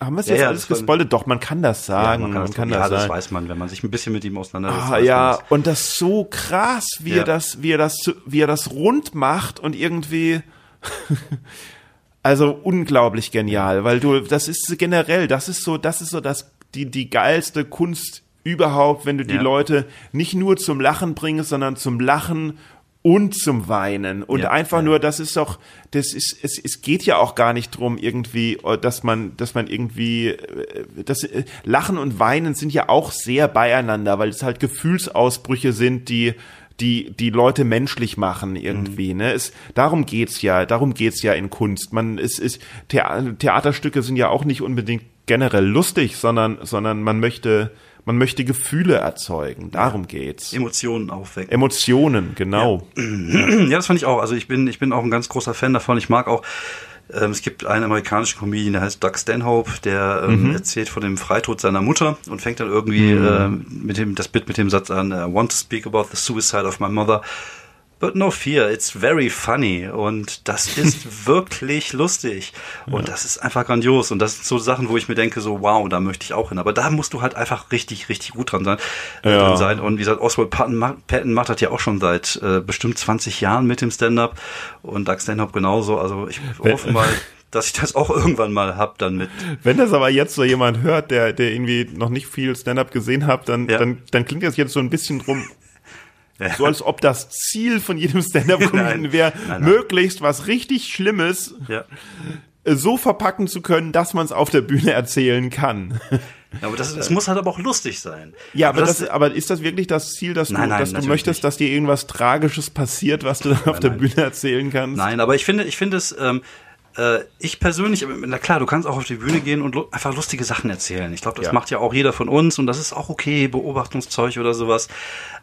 haben wir es Ja, jetzt ja, alles das gespoilert? Doch, man kann das Ja, sagen. man kann, das, ja, das das sagen. weiß man, wenn man sich ein bisschen mit ihm auseinandersetzt. Ah, man ja, das. und das so krass, wie Ja. er das, wie er das, wie er das rund macht und irgendwie, also unglaublich genial, weil du, das ist generell, das ist so, das ist so das, die, die geilste Kunst überhaupt, wenn du die Ja. Leute nicht nur zum Lachen bringst, sondern zum Lachen und zum Weinen und Ja, einfach ja. nur, das ist doch, das ist, es, es geht ja auch gar nicht drum irgendwie, äh, dass man, dass man irgendwie, äh, das äh, Lachen und Weinen sind ja auch sehr beieinander, weil es halt Gefühlsausbrüche sind, die die die Leute menschlich machen irgendwie, ne? Es, darum geht's ja, darum geht's ja in Kunst. Man es ist Thea Theaterstücke sind ja auch nicht unbedingt generell lustig, sondern sondern man möchte man möchte Gefühle erzeugen. Darum geht's. Emotionen aufwecken. Emotionen, genau. Ja, das fand ich auch. Also ich bin, ich bin auch ein ganz großer Fan davon. Ich mag auch, ähm, es gibt einen amerikanischen Comedian, der heißt Doug Stanhope, der ähm, erzählt von dem Freitod seiner Mutter und fängt dann irgendwie ähm, mit dem, das Bit mit dem Satz an, I want to speak about the suicide of my mother. But no fear, it's very funny. Und das ist wirklich lustig. Und das ist einfach grandios. Und das sind so Sachen, wo ich mir denke, so, wow, da möchte ich auch hin. Aber da musst du halt einfach richtig, richtig gut dran sein. äh, Ja. Drin sein. Und wie gesagt, Oswald Patton, Patton macht das ja auch schon seit äh, bestimmt 20 Jahren mit dem Stand-Up. Und Doug Stanhope genauso. Also ich hoffe mal, dass ich das auch irgendwann mal hab dann mit. Wenn das aber jetzt so jemand hört, der, der irgendwie noch nicht viel Stand-up gesehen hat, dann, Ja. dann, dann klingt das jetzt so ein bisschen drum, Ja. So als ob das Ziel von jedem Stand-up-Comedian Nein. wäre, Nein, nein. möglichst was richtig Schlimmes Ja. äh, so verpacken zu können, dass man es auf der Bühne erzählen kann. Ja, aber das, es muss halt aber auch lustig sein. Ja, aber, das, aber ist das wirklich das Ziel, dass du, Nein, nein, dass du möchtest, nicht. dass dir irgendwas Tragisches passiert, was du dann auf der nein. Bühne erzählen kannst? Nein, aber ich finde, ich finde es, ähm, äh, ich persönlich, na klar, du kannst auch auf die Bühne gehen und lu- einfach lustige Sachen erzählen. Ich glaube, das Ja. macht ja auch jeder von uns und das ist auch okay, Beobachtungszeug oder sowas.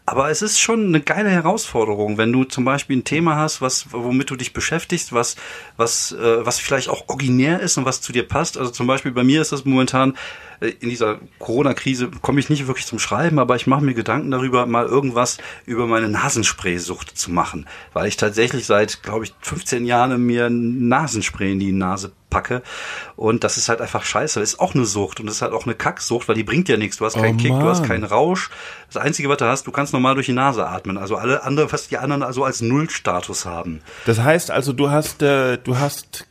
Aber es ist schon eine geile Herausforderung, wenn du zum Beispiel ein Thema hast, was, womit du dich beschäftigst, was, was, äh, was vielleicht auch originär ist und was zu dir passt. Also zum Beispiel bei mir ist das momentan äh, in dieser Corona-Krise komme ich nicht wirklich zum Schreiben, aber ich mache mir Gedanken darüber, mal irgendwas über meine Nasenspray-Sucht zu machen, weil ich tatsächlich seit, glaube ich, 15 Jahren mir Nasenspray in die Nase packe und das ist halt einfach scheiße. Das ist auch eine Sucht und das ist halt auch eine Kacksucht, weil die bringt ja nichts. Du hast keinen Oh Kick, du hast keinen Rausch. Das Einzige, was du hast, du kannst normal durch die Nase atmen. Also alle andere, was die anderen also als Nullstatus haben. Das heißt also, du hast, äh, du hast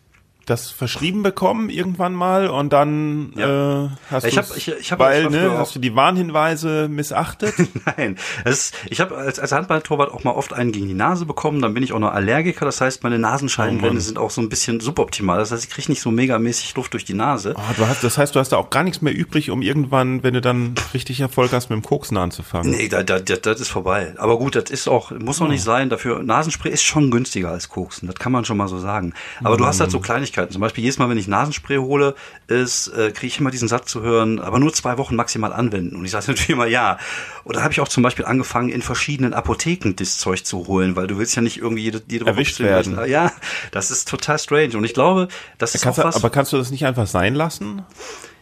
das verschrieben bekommen irgendwann mal und dann Ja. äh, hast Ich du hab- ich- ich hab weil ne, hast du die Warnhinweise missachtet? Nein, es ich habe als, als Handballtorwart auch mal oft einen gegen die Nase bekommen. Dann bin ich auch noch Allergiker. Das heißt, meine Nasenscheidenwände sind auch so ein bisschen suboptimal. Das heißt, ich kriege nicht so megamäßig Luft durch die Nase. Ah, du hast, das heißt, du hast da auch gar nichts mehr übrig, um irgendwann, wenn du dann richtig Erfolg hast, mit dem Koksen anzufangen. Nee, da, da, das, das ist vorbei. Aber gut, das ist auch, muss auch nicht sein. Dafür, Nasenspray ist schon günstiger als Koksen. Das kann man schon mal so sagen. Aber du hast halt so Kleinigkeiten. Zum Beispiel jedes Mal, wenn ich Nasenspray hole, ist, äh, kriege ich immer diesen Satz zu hören, aber nur zwei Wochen maximal anwenden. Und ich sage natürlich immer ja. Und dann habe ich auch zum Beispiel angefangen, in verschiedenen Apotheken das Zeug zu holen, weil du willst ja nicht irgendwie jede, jede Woche Erwischt werden. Ja, das ist total strange. Und ich glaube, das ist Kannst auch was. aber kannst du das nicht einfach sein lassen?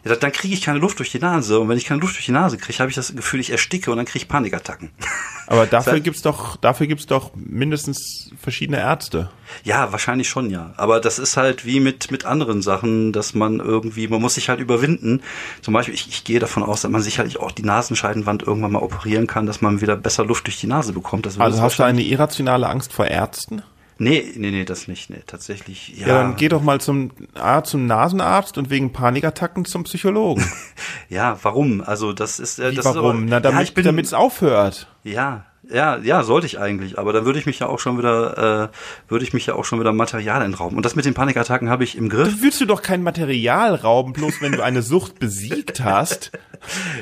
Ja, dann kriege ich keine Luft durch die Nase. Und wenn ich keine Luft durch die Nase kriege, habe ich das Gefühl, ich ersticke und dann kriege ich Panikattacken. Aber dafür gibt's doch, dafür gibt's doch mindestens verschiedene Ärzte. Ja, wahrscheinlich schon, ja. Aber das ist halt wie mit, mit anderen Sachen, dass man irgendwie, man muss sich halt überwinden. Zum Beispiel, ich, ich gehe davon aus, dass man sicherlich auch die Nasenscheidenwand irgendwann mal operieren kann, dass man wieder besser Luft durch die Nase bekommt. Also hast du eine irrationale Angst vor Ärzten? Nee, nee, nee, das nicht. Nee, tatsächlich. Ja, Ja, dann geh doch mal zum Arzt, zum Nasenarzt und wegen Panikattacken zum Psychologen. ja, warum? Also das ist äh, Wie, das warum? Ist Na, aber, ja, damit bin, damit's aufhört. Ja, ja, ja, sollte ich eigentlich, aber dann würde ich mich ja auch schon wieder, äh, würde ich mich ja auch schon wieder Material entrauben. Und das mit den Panikattacken habe ich im Griff. Da willst du doch kein Material rauben, bloß wenn du eine Sucht besiegt hast.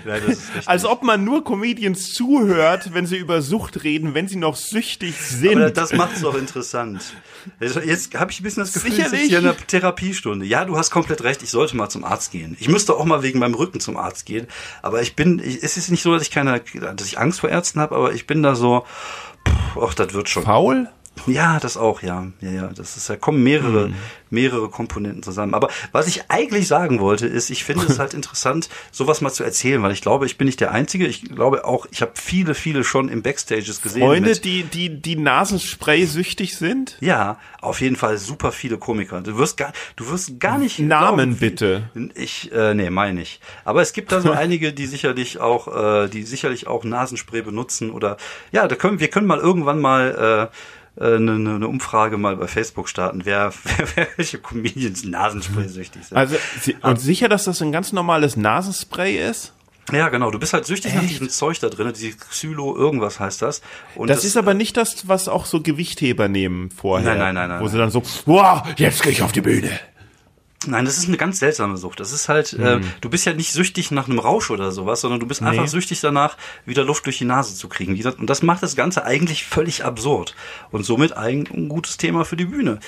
Ja, das ist richtig. Als ob man nur Comedians zuhört, wenn sie über Sucht reden, wenn sie noch süchtig sind. Aber das macht es doch interessant. Jetzt, jetzt habe ich ein bisschen das Gefühl, Sicherlich. es ist hier eine Therapiestunde. Ja, du hast komplett recht, ich sollte mal zum Arzt gehen. Ich müsste auch mal wegen meinem Rücken zum Arzt gehen. Aber ich bin, ich, es ist nicht so, dass ich keine, dass ich Angst vor Ärzten habe, aber ich bin da so, pff, ach, das wird schon. Faul? Ja, das auch, ja. Ja, ja, das ist, da kommen mehrere, Hm. mehrere Komponenten zusammen. Aber was ich eigentlich sagen wollte, ist, ich finde es halt interessant, sowas mal zu erzählen, weil ich glaube, ich bin nicht der Einzige. Ich glaube auch, ich habe viele, viele schon im Backstages gesehen. Freunde, mit- die, die, die Nasenspray süchtig sind? ja, auf jeden Fall super viele Komiker. Du wirst gar, du wirst gar nicht Namen glauben, bitte. Ich, äh, nee, meine ich. Aber es gibt da so einige, die sicherlich auch, äh, die sicherlich auch Nasenspray benutzen oder, ja, da können, wir können mal irgendwann mal, äh, eine, eine eine Umfrage mal bei Facebook starten, wer, wer, welche Comedians Nasenspray süchtig sind. Also, sie, und sicher, dass das ein ganz normales Nasenspray ist? ja, genau. Du bist halt süchtig nach diesem Zeug da drin, diese Xylo, irgendwas heißt das. Und Das, ist aber nicht das, was auch so Gewichtheber nehmen vorher. Nein, nein, nein, nein, Wo sie dann so, wow, jetzt gehe ich auf die Bühne. Nein, das ist eine ganz seltsame Sucht. Das ist halt, äh, du bist ja nicht süchtig nach einem Rausch oder sowas, sondern du bist einfach süchtig danach, wieder Luft durch die Nase zu kriegen. Und das macht das Ganze eigentlich völlig absurd. Und somit eigentlich ein gutes Thema für die Bühne.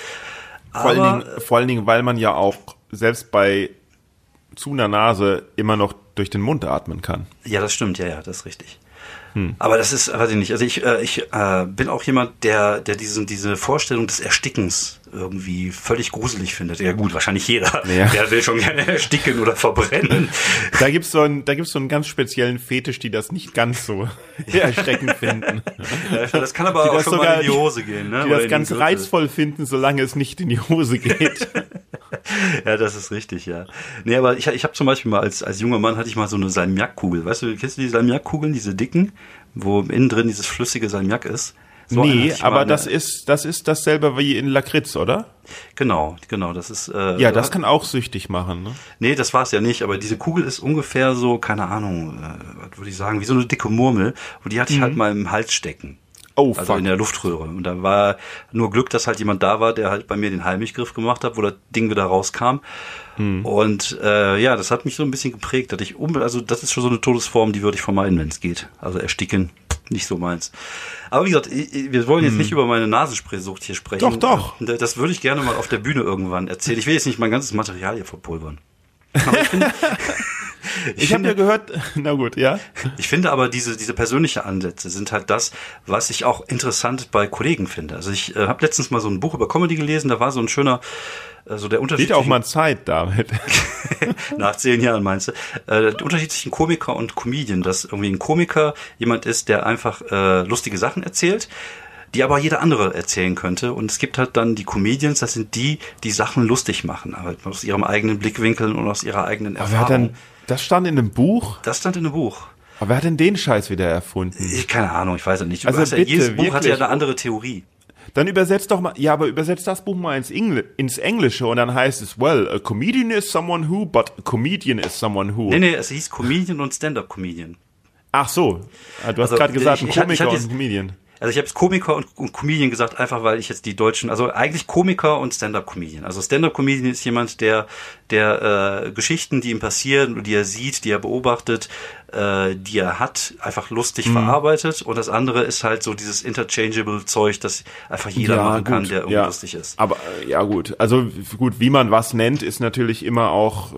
Vor allen, Aber, Dingen, vor allen Dingen, weil man ja auch selbst bei zu einer Nase immer noch durch den Mund atmen kann. ja, das stimmt, ja, ja, das ist richtig. Aber das ist, weiß ich nicht, also ich, äh, ich äh, bin auch jemand, der, der diesen, diese Vorstellung des Erstickens irgendwie völlig gruselig findet. Ja gut, wahrscheinlich jeder. Ja. Der will schon gerne ersticken oder verbrennen. Da gibt's so einen, da gibt's so einen ganz speziellen Fetisch, die das nicht ganz so erschreckend finden. Das kann aber Die auch schon mal sogar- in die Hose gehen. Ne? Die Oder das ganz reizvoll finden, solange es nicht in die Hose geht. Ja, das ist richtig, ja. Nee, aber ich, ich habe zum Beispiel mal als, als junger Mann hatte ich mal so eine Salmiakkugel. Weißt du, kennst du die Salmiakkugeln, diese dicken, wo innen drin dieses flüssige Salmiak ist? So nee, aber in das ist, das ist dasselbe wie in Lakritz, oder? Genau, genau, das ist... Äh, Ja, das kann auch süchtig machen, ne? Nee, das war's ja nicht, aber diese Kugel ist ungefähr so, keine Ahnung, äh, was würde ich sagen, wie so eine dicke Murmel. Und die hatte ich halt mal im Hals stecken. Oh, Also fuck. in der Luftröhre. Und da war nur Glück, dass halt jemand da war, der halt bei mir den Heimlichgriff gemacht hat, wo das Ding wieder rauskam. Hm. Und äh, ja, das hat mich so ein bisschen geprägt. Dass ich um, also das ist schon so eine Todesform, die würde ich vermeiden, wenn es geht. Also ersticken, nicht so meins. Aber wie gesagt, wir wollen jetzt nicht über meine Nasenspray-Sucht hier sprechen. Hm. Doch, doch. Das würde ich gerne mal auf der Bühne irgendwann erzählen. Ich will jetzt nicht mein ganzes Material hier verpulvern. Aber ich finde, Ich habe ja gehört, na gut, ja. ich finde aber diese, diese persönliche Ansätze sind halt das, was ich auch interessant bei Kollegen finde. Also ich äh, habe letztens mal so ein Buch über Comedy gelesen, da war so ein schöner, äh, so der Unterschied Geht auch mal Zeit damit. nach zehn Jahren meinst du, äh, der Unterschied zwischen Komiker und Comedian, dass irgendwie ein Komiker jemand ist, der einfach äh, lustige Sachen erzählt, die aber jeder andere erzählen könnte. Und es gibt halt dann die Comedians, das sind die, die Sachen lustig machen, aber aus ihrem eigenen Blickwinkel und aus ihrer eigenen Aber wer hat Erfahrung. Das stand in einem Buch? das stand in einem Buch. Aber wer hat denn den Scheiß wieder erfunden? Ich, keine Ahnung, ich weiß es nicht. Also hast ja, bitte, jedes Buch hat ja wirklich. eine andere Theorie. Dann übersetzt doch mal, ja, aber übersetzt das Buch mal ins, Engl ins Englische und dann heißt es, well, a comedian is someone who, but a comedian is someone who. Nee, nee, es hieß Comedian und Stand-Up-Comedian. Ach so, Ah, du hast Also, gerade gesagt, ein ich- ich hab- ich Komiker hab und ein Comedian. Also ich habe Komiker und, und Comedian gesagt, einfach weil ich jetzt die Deutschen, also eigentlich Komiker und Stand-Up-Comedian. Also Stand-Up-Comedian ist jemand, der, der äh, Geschichten, die ihm passieren, die er sieht, die er beobachtet, äh, die er hat, einfach lustig verarbeitet. Und das andere ist halt so dieses interchangeable Zeug, das einfach jeder machen kann, der irgendwie ja. lustig ist. Aber äh, ja gut, also gut, wie man was nennt, ist natürlich immer auch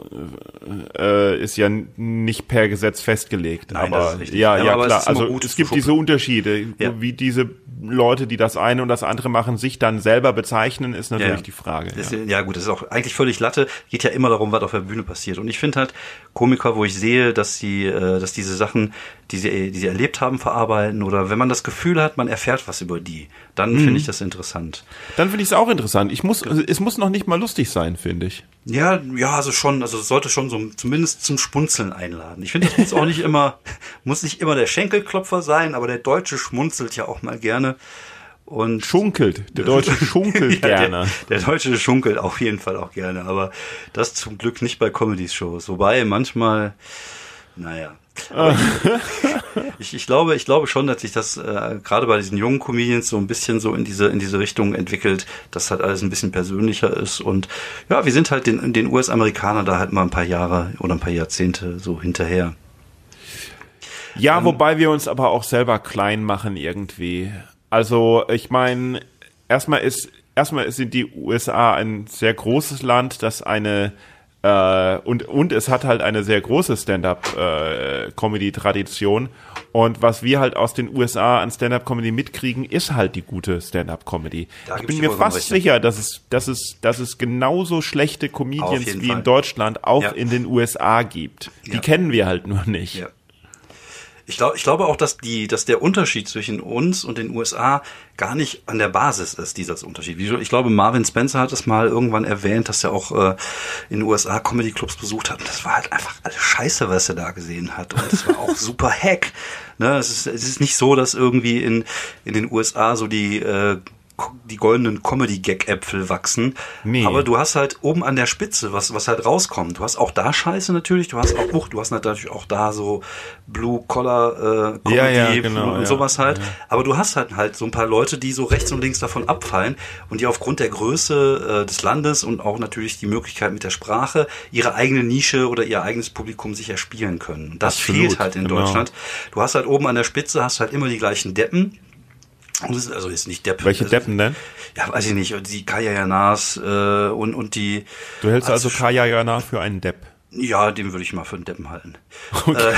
äh, ist ja nicht per Gesetz festgelegt. Nein, aber ist ja, Ja, ja, aber es klar. ist immer Also gut es gibt schuppen. diese Unterschiede, Ja. wie diese Leute, die das eine und das andere machen, sich dann selber bezeichnen, ist natürlich Ja. die Frage. Ja. ja. gut, das ist auch eigentlich völlig Latte. Geht ja immer darum, was auf der Bühne passiert. Und ich finde halt Komiker, wo ich sehe, dass sie, äh, dass diese Sachen, die sie, die sie erlebt haben, verarbeiten oder wenn man das Gefühl hat, man erfährt was über die, dann Mhm. finde ich das interessant. Dann finde ich es auch interessant. Ich muss, es muss noch nicht mal lustig sein, finde ich. Ja, ja, also schon, also es sollte schon so zumindest zum Spunzeln einladen. Ich finde, das muss auch nicht immer, muss nicht immer der Schenkelklopfer sein, aber der Deutsche schmunzelt ja auch mal gerne. Und Schunkelt. Der Deutsche schunkelt Ja, gerne. Der, der Deutsche schunkelt auf jeden Fall auch gerne, aber das zum Glück nicht bei Comedy-Shows. Wobei manchmal, naja. Aber ich, ich glaube, ich glaube schon, dass sich das äh, gerade bei diesen jungen Comedians so ein bisschen so in diese in diese Richtung entwickelt, dass halt alles ein bisschen persönlicher ist und ja, wir sind halt den den US-Amerikanern da halt mal ein paar Jahre oder ein paar Jahrzehnte so hinterher. Ja, wobei wir uns aber auch selber klein machen irgendwie. Also ich meine, erstmal ist erstmal sind die USA ein sehr großes Land, das eine äh, und und es hat halt eine sehr große Stand-up-Comedy-Tradition. und was wir halt aus den USA an Stand-up-Comedy mitkriegen, ist halt die gute Stand-up-Comedy. Ich bin mir fast recht. sicher, dass es dass es dass es genauso schlechte Comedians wie Fall. in Deutschland auch Ja. in den USA gibt. Die Ja. kennen wir halt nur nicht. Ja. Ich glaube, ich glaube auch, dass die, dass der Unterschied zwischen uns und den USA gar nicht an der Basis ist, dieser Unterschied. Ich glaube, Marvin Spencer hat es mal irgendwann erwähnt, dass er auch äh, in den USA Comedy Clubs besucht hat. Und das war halt einfach alles Scheiße, was er da gesehen hat. Und das war auch super Hack. Ne, es ist, es ist nicht so, dass irgendwie in in den USA so die äh, die goldenen Comedy-Gag-Äpfel wachsen. Nee. Aber du hast halt oben an der Spitze, was, was halt rauskommt. Du hast auch da Scheiße natürlich, du hast auch, uch, du hast natürlich auch da so Blue-Collar äh, Ja, ja, genau, und ja. sowas halt. Aber du hast halt halt so ein paar Leute, die so rechts und links davon abfallen und die aufgrund der Größe äh, des Landes und auch natürlich die Möglichkeit mit der Sprache ihre eigene Nische oder ihr eigenes Publikum sich erspielen können. Und das Absolut, fehlt halt in genau. Deutschland. Du hast halt oben an der Spitze hast halt immer die gleichen Deppen. Ist, also ist nicht Depp. Welche also, Deppen denn? Ja, weiß ich nicht. Und Die Kaya Janas äh, und, und die. Du hältst also Kaya Jana für einen Depp. Ja, den würde ich mal für einen Deppen halten. Äh,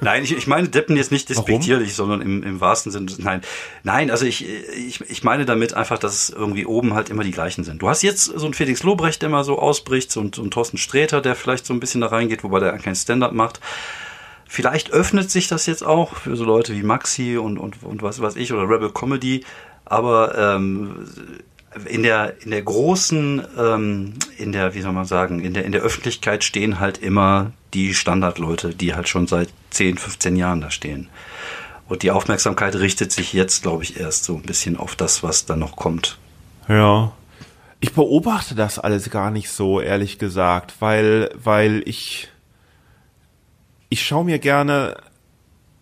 nein, ich, ich meine Deppen jetzt nicht despektierlich, sondern im, im wahrsten Sinne. Nein, nein, also ich, ich, ich meine damit einfach, dass es irgendwie oben halt immer die gleichen sind. Du hast jetzt so einen Felix Lobrecht, der mal so ausbricht, so, ein- so einen Thorsten Sträter, der vielleicht so ein bisschen da reingeht, wobei der kein Stand-up macht. Vielleicht öffnet sich das jetzt auch für so Leute wie Maxi und, und, und was weiß ich oder Rebel Comedy, aber ähm, in der in der großen ähm, in der wie soll man sagen in der in der Öffentlichkeit stehen halt immer die Standardleute, die halt schon seit 10, 15 Jahren da stehen. Und die Aufmerksamkeit richtet sich jetzt, glaube ich, erst so ein bisschen auf das, was da noch kommt. Ja. Ich beobachte das alles gar nicht so, ehrlich gesagt, weil, weil ich, ich schaue mir gerne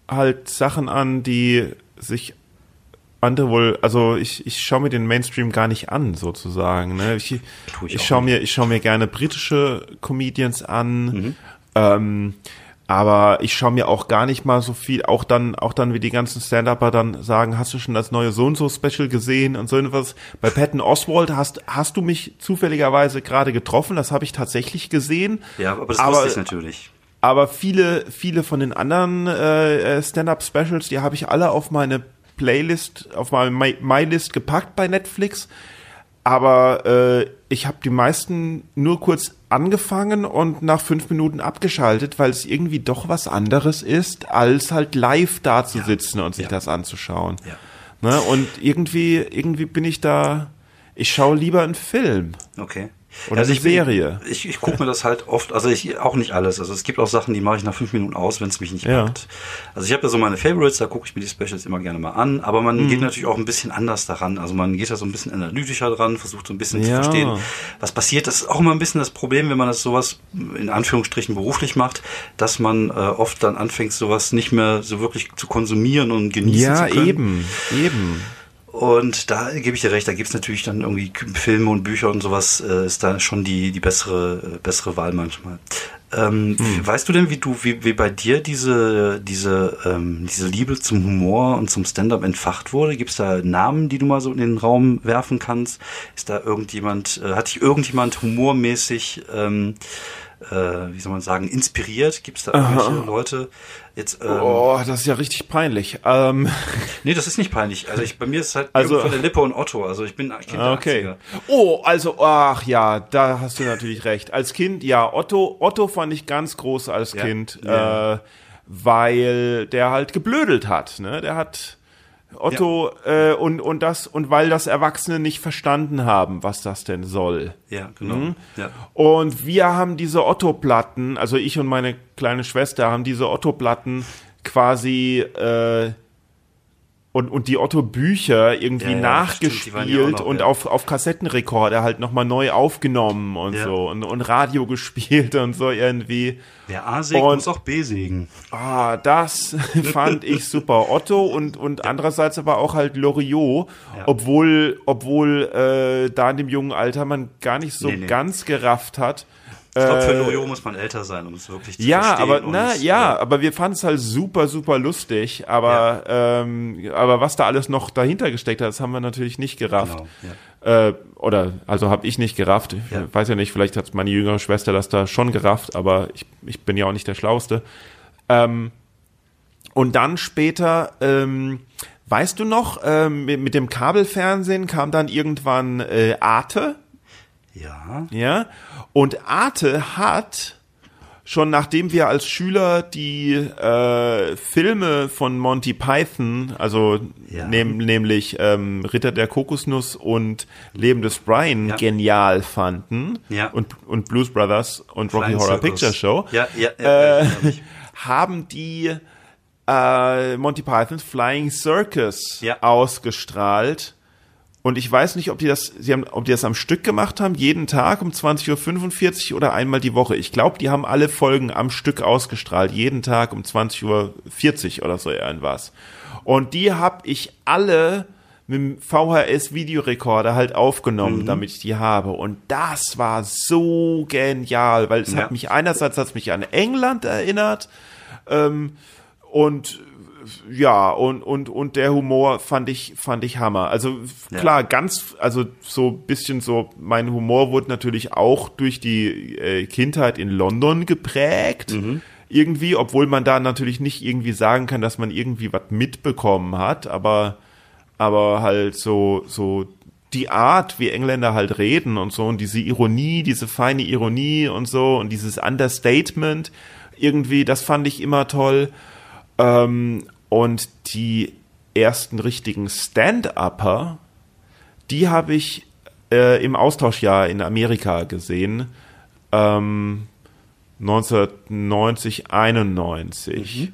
halt Sachen an, die sich andere wohl, also ich, ich schaue mir den Mainstream gar nicht an, sozusagen. Ne? Ich, ich ich schaue mir, ich schaue mir gerne britische Comedians an. Mhm. Ähm, aber ich schaue mir auch gar nicht mal so viel, auch dann, auch dann wie die ganzen Stand-Upper dann sagen, hast du schon das neue so und so Special gesehen und so etwas. Bei Patton Oswald hast, hast du mich zufälligerweise gerade getroffen, das habe ich tatsächlich gesehen. Ja, aber das wusste ich natürlich. Aber viele, viele von den anderen äh, äh, Stand-up-Specials, die habe ich alle auf meine Playlist, auf meine My- My-List gepackt bei Netflix. Aber äh, ich habe die meisten nur kurz angefangen und nach fünf Minuten abgeschaltet, weil es irgendwie doch was anderes ist, als halt live da zu sitzen und sich Ja. das anzuschauen. Ja. Ne? Und irgendwie, irgendwie bin ich da, ich schaue lieber einen Film. Okay. Oder eine ich, Serie. Ich, ich gucke mir das halt oft, also ich auch nicht alles. Also es gibt auch Sachen, die mache ich nach fünf Minuten aus, wenn es mich nicht Ja. packt. Also ich habe ja so meine Favorites, da gucke ich mir die Specials immer gerne mal an, aber man Mhm. geht natürlich auch ein bisschen anders daran. Also man geht da so ein bisschen analytischer dran, versucht so ein bisschen Ja. zu verstehen, was passiert. Das ist auch immer ein bisschen das Problem, wenn man das sowas in Anführungsstrichen beruflich macht, dass man äh, oft dann anfängt, sowas nicht mehr so wirklich zu konsumieren und genießen Ja, zu können. eben, eben. Und da gebe ich dir recht, da gibt's natürlich dann irgendwie Filme und Bücher und sowas, äh, ist da schon die, die bessere, äh, bessere Wahl manchmal. Ähm, Weißt du denn, wie du, wie, wie bei dir diese, diese, ähm, diese Liebe zum Humor und zum Stand-up entfacht wurde? Gibt's da Namen, die du mal so in den Raum werfen kannst? Ist da irgendjemand, äh, hat dich irgendjemand humormäßig, ähm, äh, wie soll man sagen, inspiriert? Gibt's da irgendwelche Leute? Jetzt, ähm, Oh, das ist ja richtig peinlich. Ähm, Nee, das ist nicht peinlich. Also ich, bei mir ist es halt Also- von der Lippe und Otto. Also ich bin Kind der okay. 80er. Oh, also, ach ja, da hast du natürlich recht. Als Kind, ja, Otto, Otto fand ich ganz groß als Ja. Kind, Ja. äh, weil der halt geblödelt hat, ne? Der hat Otto äh, und und das und weil das Erwachsene nicht verstanden haben, was das denn soll. Ja, genau. Mhm. Ja. Und wir haben diese Otto-Platten, also ich und meine kleine Schwester haben diese Otto-Platten quasi äh, und, und die Otto-Bücher irgendwie Ja, ja, stimmt, nachgespielt noch, und ja. auf, auf Kassettenrekorder halt nochmal neu aufgenommen und so und, und Radio gespielt und so irgendwie. Wer A sägt, Und- muss auch B sägen. Ah, das fand ich super. Otto und, und andererseits aber auch halt Loriot, obwohl, obwohl äh, da in dem jungen Alter man gar nicht so Nee, nee. ganz gerafft hat. Ich glaube, für Äh, Loriot muss man älter sein, um es wirklich zu ja, verstehen. aber na äh, ja, aber wir fanden es halt super, super lustig. Aber ähm, aber was da alles noch dahinter gesteckt hat, das haben wir natürlich nicht gerafft. Genau, Äh, oder also habe ich nicht gerafft. Ich Ja. weiß ja nicht, vielleicht hat meine jüngere Schwester das da schon gerafft, aber ich, ich bin ja auch nicht der Schlauste. Ähm, und dann später, ähm, weißt du noch, ähm, mit, mit dem Kabelfernsehen kam dann irgendwann äh, Arte. Ja, Ja. Und Arte hat schon nachdem wir als Schüler die äh, Filme von Monty Python, also Ja. nehm, nämlich ähm, Ritter der Kokosnuss und Leben des Brian Ja. genial fanden Ja. und, und Blues Brothers und Rocky Flying Horror Circus. Picture Show, Ja, ja, ja, äh, haben die äh, Monty Pythons Flying Circus ausgestrahlt. Und ich weiß nicht, ob die das, sie haben, ob die das am Stück gemacht haben, jeden Tag um 20.45 Uhr oder einmal die Woche. Ich glaube, die haben alle Folgen am Stück ausgestrahlt, jeden Tag um 20.40 Uhr oder so irgendwas. Und die habe ich alle mit dem VHS-Videorekorder halt aufgenommen, Mhm. damit ich die habe. Und das war so genial, weil es Ja. hat mich einerseits hat mich an England erinnert, ähm, und ja, und, und, und der Humor fand ich, fand ich Hammer. Also Ja. klar, ganz, also so bisschen so, mein Humor wurde natürlich auch durch die äh, Kindheit in London geprägt. Mhm. Irgendwie, obwohl man da natürlich nicht irgendwie sagen kann, dass man irgendwie was mitbekommen hat, aber, aber halt so, so die Art, wie Engländer halt reden und so und diese Ironie, diese feine Ironie und so und dieses Understatement irgendwie, das fand ich immer toll. Ähm, und die ersten richtigen Stand-Upper, die habe ich äh, im Austauschjahr in Amerika gesehen. Ähm, 1990, 91.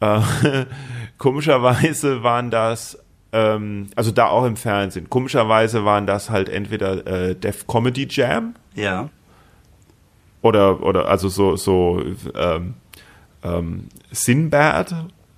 Äh, komischerweise waren das, ähm, also da auch im Fernsehen, komischerweise waren das halt entweder äh, Def Comedy Jam Ja, oder, oder also so, so ähm, ähm, Sinbad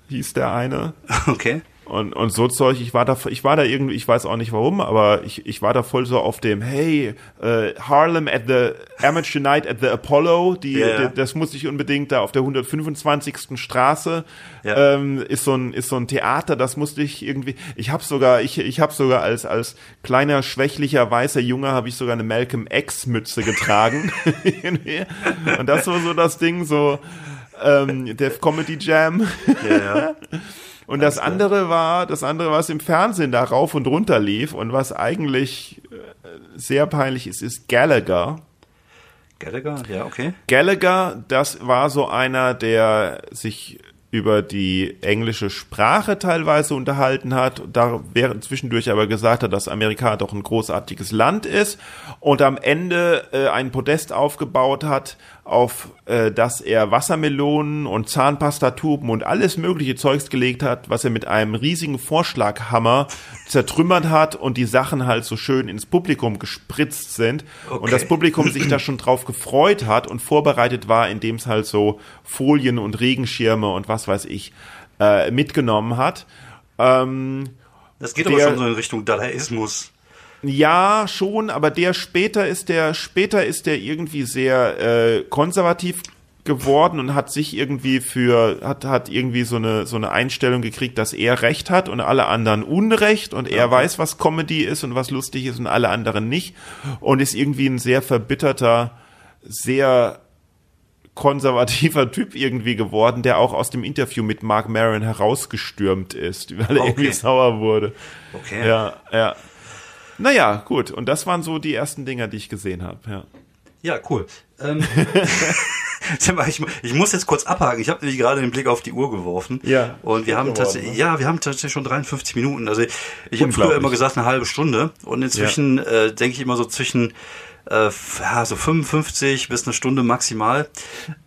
hieß der eine. okay. Und, und so Zeug, ich war da, ich war da irgendwie, ich weiß auch nicht warum, aber ich, ich war da voll so auf dem, hey, äh, Harlem at the Amateur Night at the Apollo, die, ja. die das muss ich unbedingt da auf der 125. Straße, Ja. ähm, ist so ein, ist so ein Theater, das musste ich irgendwie, ich habe sogar, ich, ich habe sogar als, als kleiner, schwächlicher, weißer Junge habe ich sogar eine Malcolm X Mütze getragen. Und das war so das Ding, so, ähm, der Comedy Jam. Ja, ja. Und das andere war, das andere, was im Fernsehen da rauf und runter lief und was eigentlich äh, sehr peinlich ist, ist Gallagher. Gallagher, ja, okay. Gallagher, das war so einer, der sich über die englische Sprache teilweise unterhalten hat, da während zwischendurch aber gesagt hat, dass Amerika doch ein großartiges Land ist und am Ende äh, ein Podest aufgebaut hat, auf äh, das er Wassermelonen und Zahnpastatuben und alles mögliche Zeugs gelegt hat, was er mit einem riesigen Vorschlaghammer zertrümmert hat und die Sachen halt so schön ins Publikum gespritzt sind und Okay. das Publikum sich da schon drauf gefreut hat und vorbereitet war, indem es halt so Folien und Regenschirme und was weiß ich äh, mitgenommen hat. Ähm, Das geht aber Der- schon so in Richtung Dadaismus. Ja, schon, aber der später ist der später ist der irgendwie sehr äh, konservativ geworden und hat sich irgendwie für hat hat irgendwie so eine so eine Einstellung gekriegt, dass er Recht hat und alle anderen Unrecht und er weiß, was Comedy ist und was lustig ist und alle anderen nicht und ist irgendwie ein sehr verbitterter, sehr konservativer Typ irgendwie geworden, der auch aus dem Interview mit Mark Maron herausgestürmt ist, weil er Okay. irgendwie sauer wurde. Okay. Ja, ja. Naja, gut. Und das waren so die ersten Dinger, die ich gesehen habe. Ja. Ja, cool. Ähm, ich, ich muss jetzt kurz abhaken. Ich habe nämlich gerade den Blick auf die Uhr geworfen. Ja, Und wir haben tatsächlich, ne? ja, wir haben tatsächlich schon 53 Minuten. Also ich habe früher immer gesagt eine halbe Stunde und inzwischen äh, denke ich immer so zwischen Äh, ja, so 55 bis eine Stunde maximal.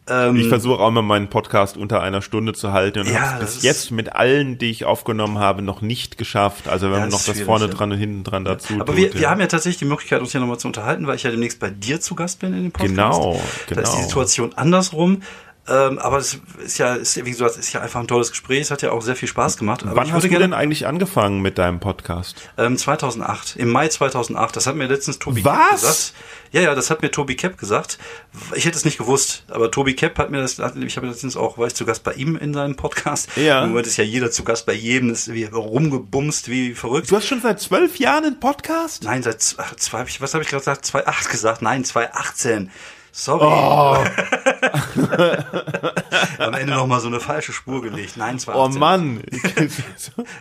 Ähm, Ich versuche auch mal meinen Podcast unter einer Stunde zu halten und Ja, habe bis jetzt mit allen, die ich aufgenommen habe, noch nicht geschafft. Also wenn Ja, man noch das vorne ja. dran und hinten dran dazu aber tut. wir, wir haben ja tatsächlich die Möglichkeit, uns hier nochmal zu unterhalten, weil ich ja demnächst bei dir zu Gast bin in dem Podcast. Genau, Da ist die genau. Situation andersrum. Ähm, aber es ist ja, ist, ja, wie gesagt, es ist ja einfach ein tolles Gespräch. Es hat ja auch sehr viel Spaß gemacht. Aber Wann hast du denn eigentlich angefangen mit deinem Podcast? Ähm, 2008, im Mai 2008. Das hat mir letztens Tobi Was? Kepp gesagt. Ja, ja, das hat mir Tobi Kepp gesagt. Ich hätte es nicht gewusst, aber Tobi Kepp hat mir das, ich habe letztens auch, war ich zu Gast bei ihm in seinem Podcast. Ja. Im Moment ist ja jeder zu Gast bei jedem, ist wie rumgebumst, wie verrückt. Du hast schon seit zwölf Jahren einen Podcast? Nein, seit ach, zwei, was habe ich gerade gesagt? 2008 gesagt? Nein, 2018. Sorry. Oh. Am Ende noch mal so eine falsche Spur gelegt. Nein, Oh 2018. Mann.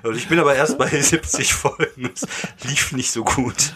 Und ich bin aber erst bei 70 Folgen. Es lief nicht so gut.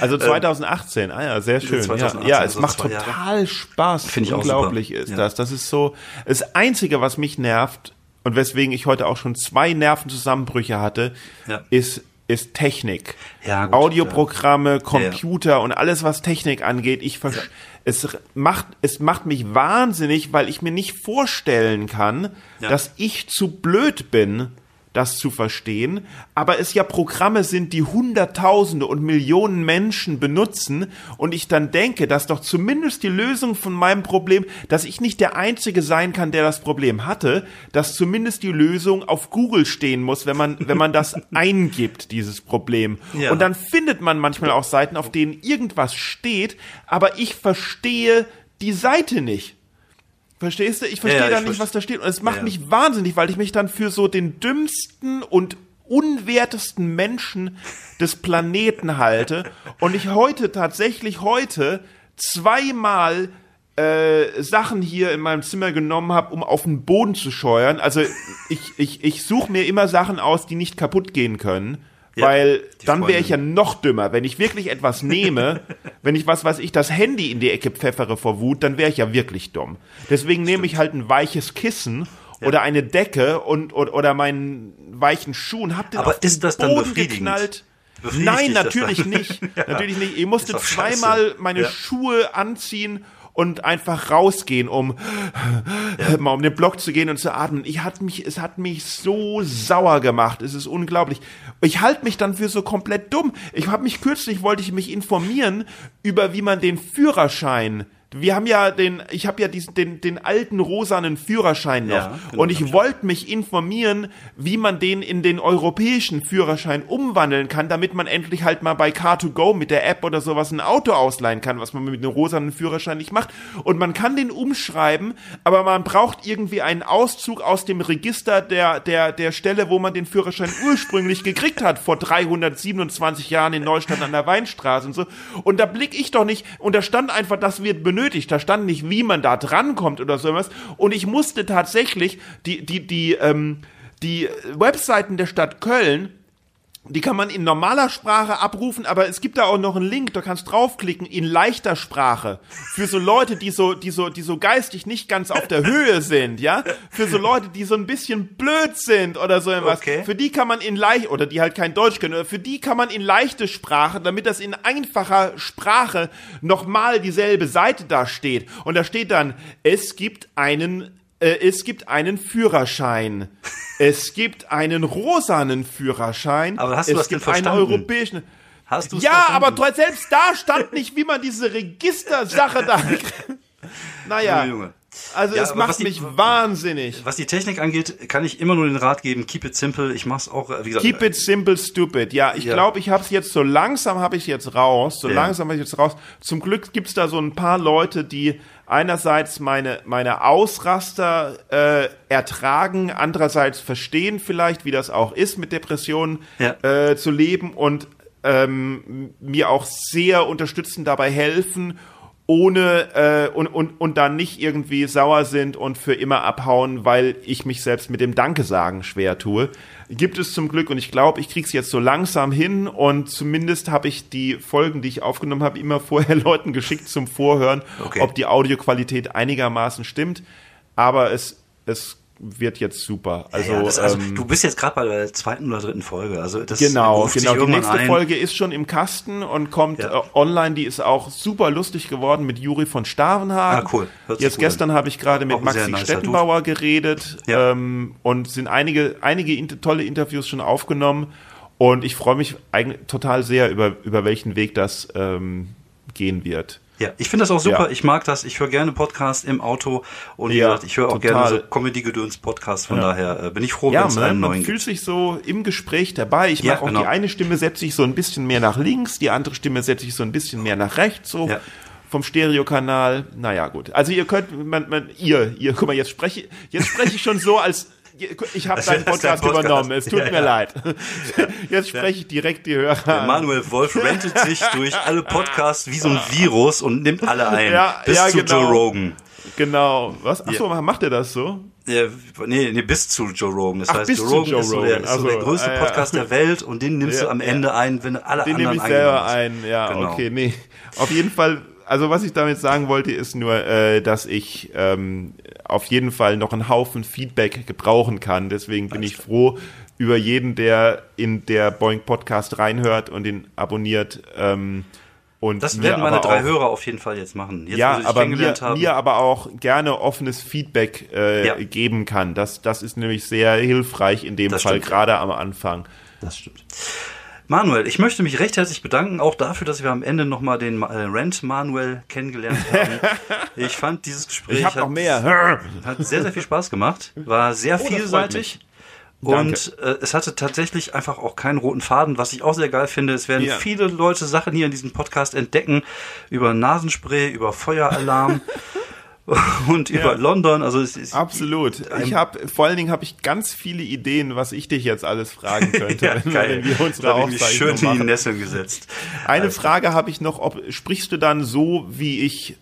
Also 2018, ah ja, sehr schön. 2018, ja, ja, es also macht zwei Jahre. total Spaß. Finde ich auch Unglaublich super. ist Ja. das. Das ist so, das Einzige, was mich nervt und weswegen ich heute auch schon zwei Nervenzusammenbrüche hatte, Ja. ist, ist Technik. Ja, gut, Audioprogramme, Computer und alles, was Technik angeht. Ich versch es macht, es macht mich wahnsinnig, weil ich mir nicht vorstellen kann, Ja. dass ich zu blöd bin, das zu verstehen, aber es ja Programme sind, die Hunderttausende und Millionen Menschen benutzen und ich dann denke, dass doch zumindest die Lösung von meinem Problem, dass ich nicht der Einzige sein kann, der das Problem hatte, dass zumindest die Lösung auf Google stehen muss, wenn man, wenn man das eingibt, dieses Problem. Ja. Und dann findet man manchmal auch Seiten, auf denen irgendwas steht, aber ich verstehe die Seite nicht. Verstehst du? Ich verstehe Ja, ich nicht, was da steht. Und es macht Ja, ja. mich wahnsinnig, weil ich mich dann für so den dümmsten und unwertesten Menschen des Planeten halte. Und ich heute tatsächlich heute zweimal äh, Sachen hier in meinem Zimmer genommen habe, um auf den Boden zu scheuern. Also ich, ich, ich suche mir immer Sachen aus, die nicht kaputt gehen können. Ja, weil dann wäre ich ja noch dümmer. Wenn ich wirklich etwas nehme, wenn ich was, weiß ich, das Handy in die Ecke pfeffere vor Wut, dann wäre ich ja wirklich dumm. Deswegen nehme ich halt ein weiches Kissen oder eine Decke und, oder, oder meinen weichen Schuh und hab den Aber auf den ist das dann Boden geknallt. Nein, natürlich nicht. Ja. Natürlich nicht. Ich musste Ist doch scheiße. zweimal meine Ja. Schuhe anziehen und einfach rausgehen, um mal um den Block zu gehen und zu atmen. Ich hat mich, es hat mich so sauer gemacht. Es ist unglaublich. Ich halte mich dann für so komplett dumm. Ich habe mich kürzlich wollte ich mich informieren über wie man den Führerschein wir haben ja den, ich habe ja diesen, den, den alten rosanen Führerschein noch. Ja, genau, und ich wollte mich informieren, wie man den in den europäischen Führerschein umwandeln kann, damit man endlich halt mal bei Car2Go mit der App oder sowas ein Auto ausleihen kann, was man mit einem rosanen Führerschein nicht macht. Und man kann den umschreiben, aber man braucht irgendwie einen Auszug aus dem Register der, der, der Stelle, wo man den Führerschein ursprünglich gekriegt hat, vor 327 Jahren in Neustadt an der Weinstraße und so. Und da blick ich doch nicht, und da stand einfach, das wird benötigt. Da stand nicht, wie man da drankommt oder sowas. Und ich musste tatsächlich die, die, die, ähm, die Webseiten der Stadt Köln die kann man in normaler Sprache abrufen, aber es gibt da auch noch einen Link, da kannst draufklicken in leichter Sprache. Für so Leute, die so, die so, die so geistig nicht ganz auf der Höhe sind, ja? Für so Leute, die so ein bisschen blöd sind oder so etwas. Okay. Für die kann man in leicht, oder die halt kein Deutsch können, oder für die kann man in leichte Sprache, damit das in einfacher Sprache nochmal dieselbe Seite da steht. Und da steht dann, es gibt einen äh, es gibt einen Führerschein. Es gibt einen rosanen Führerschein. Aber hast du es das denn gibt einen verstanden? europäischen. Hast du's Ja, verstanden? aber selbst da stand nicht, wie man diese Registersache da. naja, Junge, Junge. also Ja, es macht die- mich wahnsinnig. Was die Technik angeht, kann ich immer nur den Rat geben, keep it simple. Ich mach's auch, äh, wie gesagt. Keep it simple, stupid. Ja, ich Ja. glaube, ich habe es jetzt so langsam habe ich jetzt raus. So Ja. langsam habe ich jetzt raus. Zum Glück gibt's da so ein paar Leute, die einerseits meine meine Ausraster äh, ertragen, andererseits verstehen vielleicht, wie das auch ist, mit Depressionen Ja. äh, zu leben und ähm, mir auch sehr unterstützen, dabei helfen ohne äh, und, und, und dann nicht irgendwie sauer sind und für immer abhauen, weil ich mich selbst mit dem Danke sagen schwer tue. Gibt es zum Glück und ich glaube, ich krieg's jetzt so langsam hin und zumindest habe ich die Folgen, die ich aufgenommen habe, immer vorher Leuten geschickt zum Vorhören, Okay. ob die Audioqualität einigermaßen stimmt. Aber es, es wird jetzt super. Also, ja, das, also ähm, du bist jetzt gerade bei der zweiten oder dritten Folge. Also das Genau, genau. Die nächste ein. Folge ist schon im Kasten und kommt Ja. äh, online. Die ist auch super lustig geworden mit Juri von Stavenhagen. Ah, cool. Hört Jetzt gestern habe ich gerade mit Auch Maxi Stettenbauer geredet Ja. ähm, und sind einige, einige inter tolle Interviews schon aufgenommen. Und ich freue mich eigentlich total sehr über, über welchen Weg das ähm, gehen wird. Ja, ich finde das auch super. Ja. Ich mag das. Ich höre gerne Podcasts im Auto und wie Ja, gesagt, ich höre auch total. gerne so Comedy-Gedöns-Podcasts. Von daher äh, bin ich froh, Ja, wenn es einen man, man neuen fühlt sich so im Gespräch dabei. Ich Ja, mag auch genau. die eine Stimme setze ich so ein bisschen mehr nach links, die andere Stimme setze ich so ein bisschen mehr nach rechts, so Ja. vom Stereokanal. Naja, gut. Also ihr könnt, man, man, ihr, ihr, guck mal, jetzt spreche, jetzt spreche ich schon so, als ich habe deinen Podcast, Podcast. übernommen. Es tut Ja, mir ja. leid. Jetzt spreche ich direkt die Hörer Der an. Manuel Wolf rentet sich durch alle Podcasts wie so ein Virus und nimmt alle ein. Ja, bis ja, zu genau. Joe Rogan. Genau. Was? Achso, macht er das so? Ja, nee, nee, bis zu Joe Rogan. Das Ach, heißt, Joe Rogan Joe ist so der, ist so der Also, größte ah, ja. Podcast der Welt und den nimmst du Ja, am ja. Ende ein, wenn alle Den anderen nehme ich selber ein. Ja, Genau. okay, nee. Auf jeden Fall, also was ich damit sagen wollte, ist nur, äh, dass ich ähm, auf jeden Fall noch einen Haufen Feedback gebrauchen kann. Deswegen bin ich froh über jeden, der in der Boeing Podcast reinhört und ihn abonniert. Ähm, und Das werden meine drei auch, Hörer auf jeden Fall jetzt machen. Jetzt, Ja, aber mir, mir aber auch gerne offenes Feedback äh, Ja. geben kann. Das, das ist nämlich sehr hilfreich in dem Das Fall, stimmt. gerade am Anfang. Das stimmt. Manuel, ich möchte mich recht herzlich bedanken, auch dafür, dass wir am Ende nochmal den äh, Rent Manuel kennengelernt haben. ich fand dieses Gespräch Ich habe noch mehr. hat sehr, sehr viel Spaß gemacht, war sehr Oh, vielseitig. Und äh, es hatte tatsächlich einfach auch keinen roten Faden, was ich auch sehr geil finde. Es werden Ja. viele Leute Sachen hier in diesem Podcast entdecken über Nasenspray, über Feueralarm und über London. Also es ist Absolut. Ich habe vor allen Dingen habe ich ganz viele Ideen, was ich dich jetzt alles fragen könnte, ja, wenn, geil. wenn wir Da hab ich mich schön in die. Nesseln gesetzt. Eine Frage habe ich noch: Ob sprichst du dann so, wie ich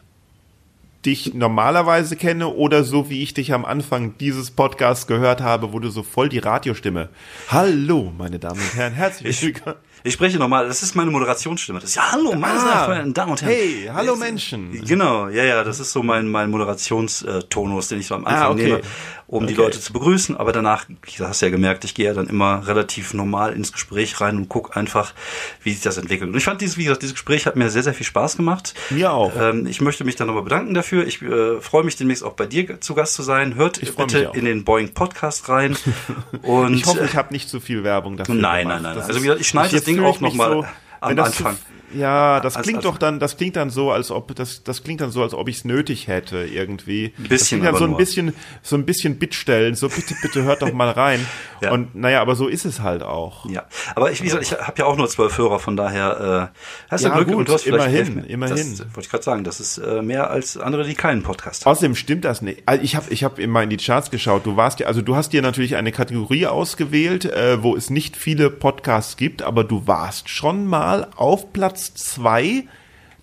dich normalerweise kenne, oder so, wie ich dich am Anfang dieses Podcasts gehört habe, wo du so voll die Radiostimme. Hallo, meine Damen und Herren, herzlich willkommen. Ich spreche nochmal, das ist meine Moderationsstimme. Das ist ja, hallo, meine Ah. sehr verehrten Damen und Herren. Hey, hallo Menschen. Genau, ja, ja, das ist so mein, mein Moderationstonus, den ich so am Anfang Ah, okay. nehme, um die Okay. Leute zu begrüßen. Aber danach, du hast ja gemerkt, ich gehe ja dann immer relativ normal ins Gespräch rein und gucke einfach, wie sich das entwickelt. Und ich fand dieses, wie gesagt, dieses Gespräch hat mir sehr, sehr viel Spaß gemacht. Mir auch. Ähm, ich möchte mich dann nochmal bedanken dafür. Ich äh, freue mich demnächst auch bei dir zu Gast zu sein. Hört bitte in den Boeing Podcast rein. Und Ich hoffe, äh, ich habe nicht zu viel Werbung dafür Nein, gemacht. nein, nein, Das. Also wie gesagt, ich schneide das Ding auch ich mich noch mal so, am Anfang. Ja, das Als- klingt als- doch dann, das klingt dann so, als ob das, das klingt dann so, als ob ich es nötig hätte irgendwie. Ein das bisschen, klingt dann so ein nur. bisschen, so ein bisschen Bittstellen, so bitte, bitte hört doch mal rein. Ja. Und naja, aber so ist es halt auch. Ja, aber ich, wie gesagt, ich habe ja auch nur zwölf Hörer, von daher äh, hast du Ja, Glück gut, und du hast immerhin, immerhin. Das wollte ich gerade sagen, das ist äh, mehr als andere, die keinen Podcast haben. Außerdem stimmt das nicht. Also ich habe ich hab immer in die Charts geschaut. Du warst ja, also du hast dir natürlich eine Kategorie ausgewählt, äh, wo es nicht viele Podcasts gibt, aber du warst schon mal auf Platz zwei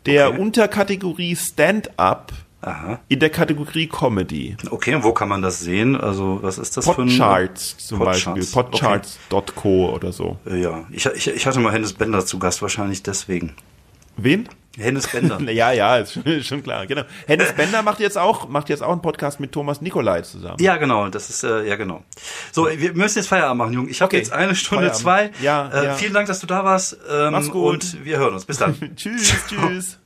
der Okay. Unterkategorie Stand-up in der Kategorie Comedy. Okay, und wo kann man das sehen? Also, was ist das für ein... Podcharts zum Podcharts, Beispiel. Podcharts.co oder so. Äh, Ja, ich, ich, ich hatte mal Hennes Bender zu Gast, wahrscheinlich deswegen. Wen? Hennes Bender. Ja, ja, ist schon, schon klar. Genau. Hennes Bender macht jetzt auch macht jetzt auch einen Podcast mit Thomas Nikolai zusammen. ja, genau, das ist, äh, ja, genau. So, wir müssen jetzt Feierabend machen, Junge. Ich habe Okay, jetzt eine Stunde Feierabend. zwei. Ja, äh, ja. Vielen Dank, dass du da warst. Ähm, Mach's gut. Und wir hören uns. Bis dann. tschüss, tschüss.